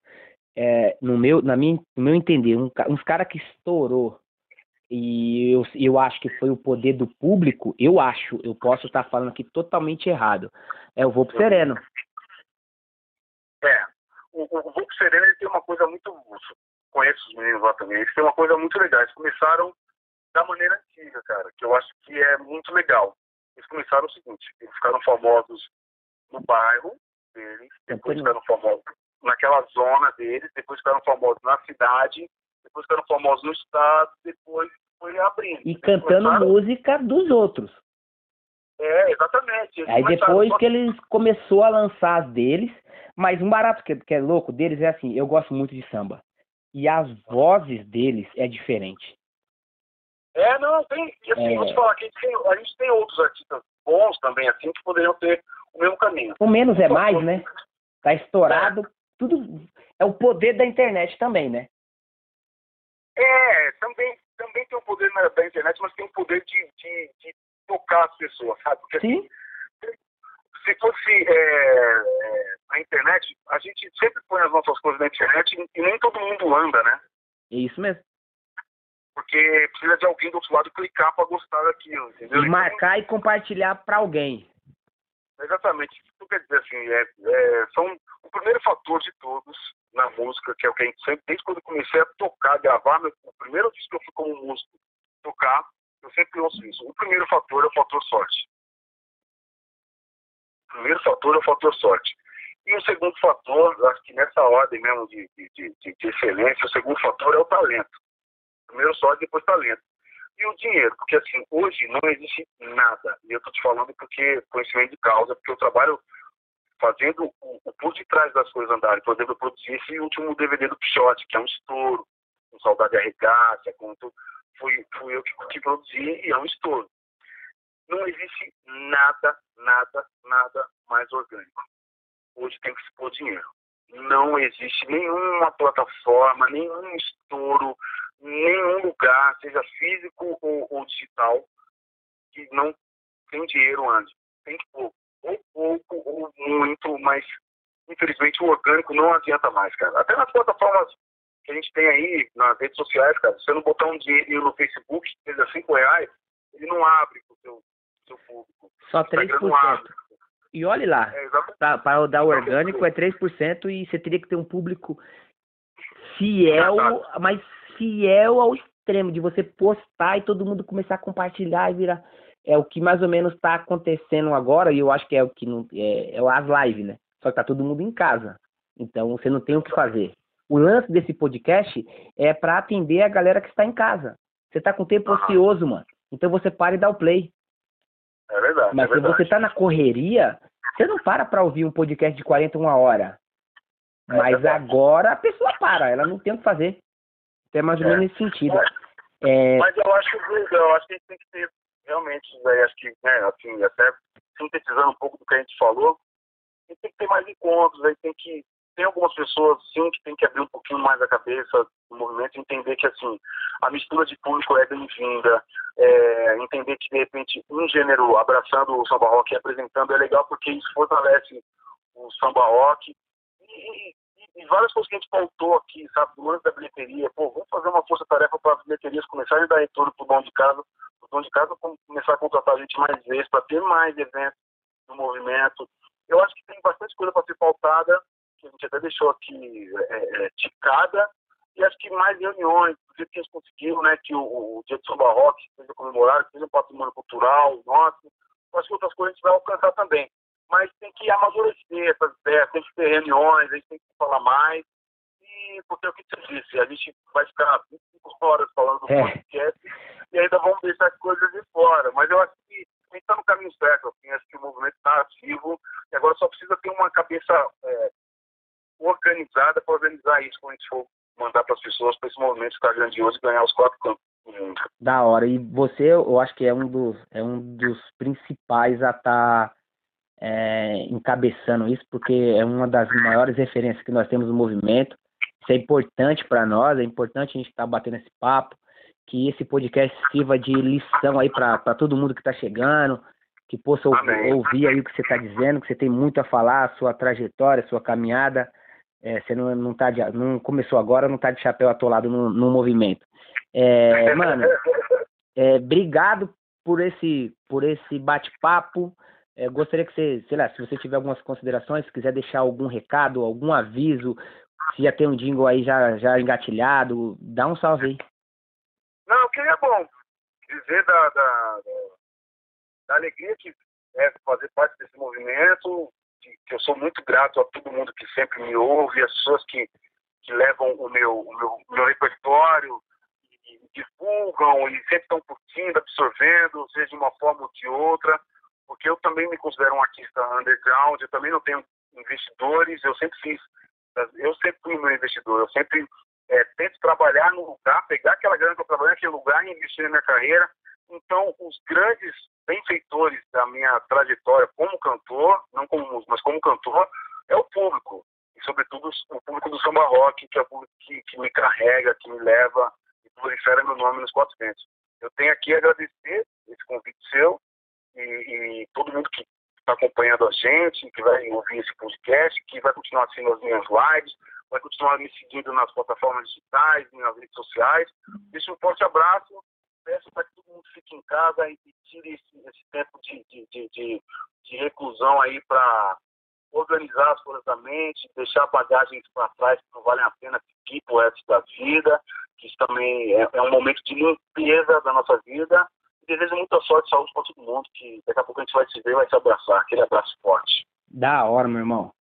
É, no meu, na minha, no meu entender, um, uns cara que estourou e eu, eu acho que foi o poder do público, eu acho, eu posso estar falando aqui totalmente errado. É o Volpo Sereno. É, o, Volpo Sereno ele tem uma coisa muito. Conheço os meninos lá também, eles têm uma coisa muito legal. Eles começaram da maneira antiga, cara, que eu acho que é muito legal. Eles começaram o seguinte: eles ficaram famosos no bairro deles, depois ficaram famosos naquela zona deles, depois ficaram famosos na cidade, depois ficaram famosos no estado, depois foi abrindo. E cantando começaram... música dos outros. É, exatamente. Eles Aí depois que eles começou a lançar as deles, mas um barato que, que é louco deles é assim, eu gosto muito de samba. E as vozes deles é diferente. É, não, tem. E assim, é... vou te falar que a gente, tem, a gente tem outros artistas bons também, assim, que poderiam ter o mesmo caminho. O menos é mais, né? Tá estourado. É. Tudo. É o poder da internet também, né? É, também, também tem o poder da internet, mas tem o poder de, de, de tocar as pessoas, sabe? Porque Sim. Assim, se fosse é, é, a internet, a gente sempre põe as nossas coisas na internet e nem todo mundo anda, né? É isso mesmo. Porque precisa de alguém do outro lado clicar para gostar daquilo, entendeu? E marcar então, e compartilhar para alguém. Exatamente. Isso quer dizer assim, é, é, são o primeiro fator de todos na música, que é o que a gente sempre, desde quando eu comecei a tocar, gravar, meu, o primeiro disco que eu fui como músico tocar, eu sempre ouço isso. O primeiro fator é o fator sorte. O primeiro fator é o fator sorte. E o segundo fator, acho que nessa ordem mesmo de, de, de, de excelência, o segundo fator é o talento. Primeiro sorte, depois talento. E o dinheiro, porque assim, hoje não existe nada. E eu estou te falando porque conhecimento de causa, porque eu trabalho fazendo o, o por detrás das coisas andarem. Por exemplo, eu produzi esse último DVD do Pichote, que é um estouro, com Saudade Arregaça, com tudo. Fui, fui eu que, que produzi e é um estouro. Não existe nada, nada, nada mais orgânico. Hoje tem que se pôr dinheiro. Não existe nenhuma plataforma, nenhum estouro, nenhum lugar, seja físico ou, ou digital, que não tem dinheiro antes. Tem que pôr ou pouco ou muito, mas infelizmente o orgânico não adianta mais, cara. Até nas plataformas que a gente tem aí, nas redes sociais, cara, se você não botar um dinheiro no Facebook, seja 5 reais, ele não abre pro seu, seu público. Só 3%. E olhe lá, é, para dar o orgânico é 3% e você teria que ter um público fiel, mas fiel ao extremo, de você postar e todo mundo começar a compartilhar e virar. É o que mais ou menos está acontecendo agora, e eu acho que é o que não. É, é as lives, né? Só que tá todo mundo em casa. Então você não tem o que fazer. O lance desse podcast é para atender a galera que está em casa. Você tá com tempo ocioso, mano. Então você para e dá o play. É verdade. Mas é verdade. se você tá na correria, você não para para ouvir um podcast de 41 horas. É Mas agora a pessoa para, ela não tem o que fazer. É mais ou menos nesse sentido. É... Mas eu acho, eu acho que a gente tem que ter realmente, né, acho que, né, assim, até sintetizando um pouco do que a gente falou, a gente tem que ter mais encontros, a gente tem que tem algumas pessoas, sim, que tem que abrir um pouquinho mais a cabeça do movimento entender que, assim, a mistura de público é bem-vinda, é, entender que, de repente, um gênero abraçando o samba rock e apresentando é legal porque isso fortalece o samba rock e, e, e várias coisas que a gente pautou aqui, sabe, do lance da bilheteria, pô, vamos fazer uma força-tarefa para as bilheterias começarem a dar retorno para o dono de casa, o dono de casa começar a contratar gente mais vezes, para ter mais eventos no movimento. Eu acho que tem bastante coisa para ser pautada, que a gente até deixou aqui é, é, ticada, e acho que mais reuniões, do jeito que a gente conseguiu, né, que o, o Dia de Samba Rock seja comemorado, seja um patrimônio cultural nosso, acho que outras coisas a gente vai alcançar também. Mas tem que amadurecer essas ideias, tem que ter reuniões, a gente tem que falar mais, e porque é o que você disse, a gente vai ficar 25 horas falando do É. podcast e ainda vamos deixar as coisas de fora. Mas eu acho que a gente está no caminho certo, assim, acho que o movimento está ativo e agora só precisa ter uma cabeça é, organizada para organizar isso quando a gente for mandar para as pessoas para esse movimento ficar grandioso e ganhar os quatro campos do mundo. Da hora. E você, eu acho que é um dos, é um dos principais a estar encabeçando isso, porque é uma das maiores referências que nós temos no movimento. Isso é importante para nós, é importante a gente estar batendo esse papo. que esse podcast sirva de lição aí para todo mundo que está chegando, que possa Amém. ouvir aí o que você está dizendo, que você tem muito a falar, a sua trajetória, a sua caminhada. É, você não, não, tá de, não começou agora, não está de chapéu atolado no, no movimento. É, mano, é, obrigado por esse, por esse bate-papo. É, gostaria que você, sei lá, se você tiver algumas considerações, se quiser deixar algum recado, algum aviso, se já tem um jingle aí já, já engatilhado, dá um salve aí. Não, eu queria, bom, dizer da, da, da alegria que é fazer parte desse movimento, que, que, eu sou muito grato a todo mundo que sempre me ouve, as pessoas que, que levam o meu, o meu, meu repertório, e, e divulgam e sempre estão curtindo, absorvendo, seja de uma forma ou de outra, porque eu também me considero um artista underground, eu também não tenho investidores, eu sempre fiz, eu sempre fui meu investidor, eu sempre é, tento trabalhar no lugar, pegar aquela grana que eu trabalhei naquele lugar e investir na minha carreira. Então, os grandes benfeitores da minha trajetória como cantor, não como músico, mas como cantor, é o público. E, sobretudo, o público do samba rock, que é o público que, que me carrega, que me leva e prolifera meu nome nos quatro ventos. Eu tenho aqui a agradecer esse convite seu e, e todo mundo que está acompanhando a gente, que vai ouvir esse podcast, que vai continuar assistindo as minhas lives, vai continuar me seguindo nas plataformas digitais, nas redes sociais. Deixo um forte abraço. Peço para que todo mundo fique em casa e tire esse, esse tempo de, de, de, de, reclusão aí para organizar as coisas da mente, deixar bagagens para trás que não valem a pena seguir por essa da vida, que isso também é, é, um momento de limpeza da nossa vida. E desejo muita sorte e saúde para todo mundo, que daqui a pouco a gente vai se ver e vai se abraçar. Aquele abraço forte. Da hora, meu irmão.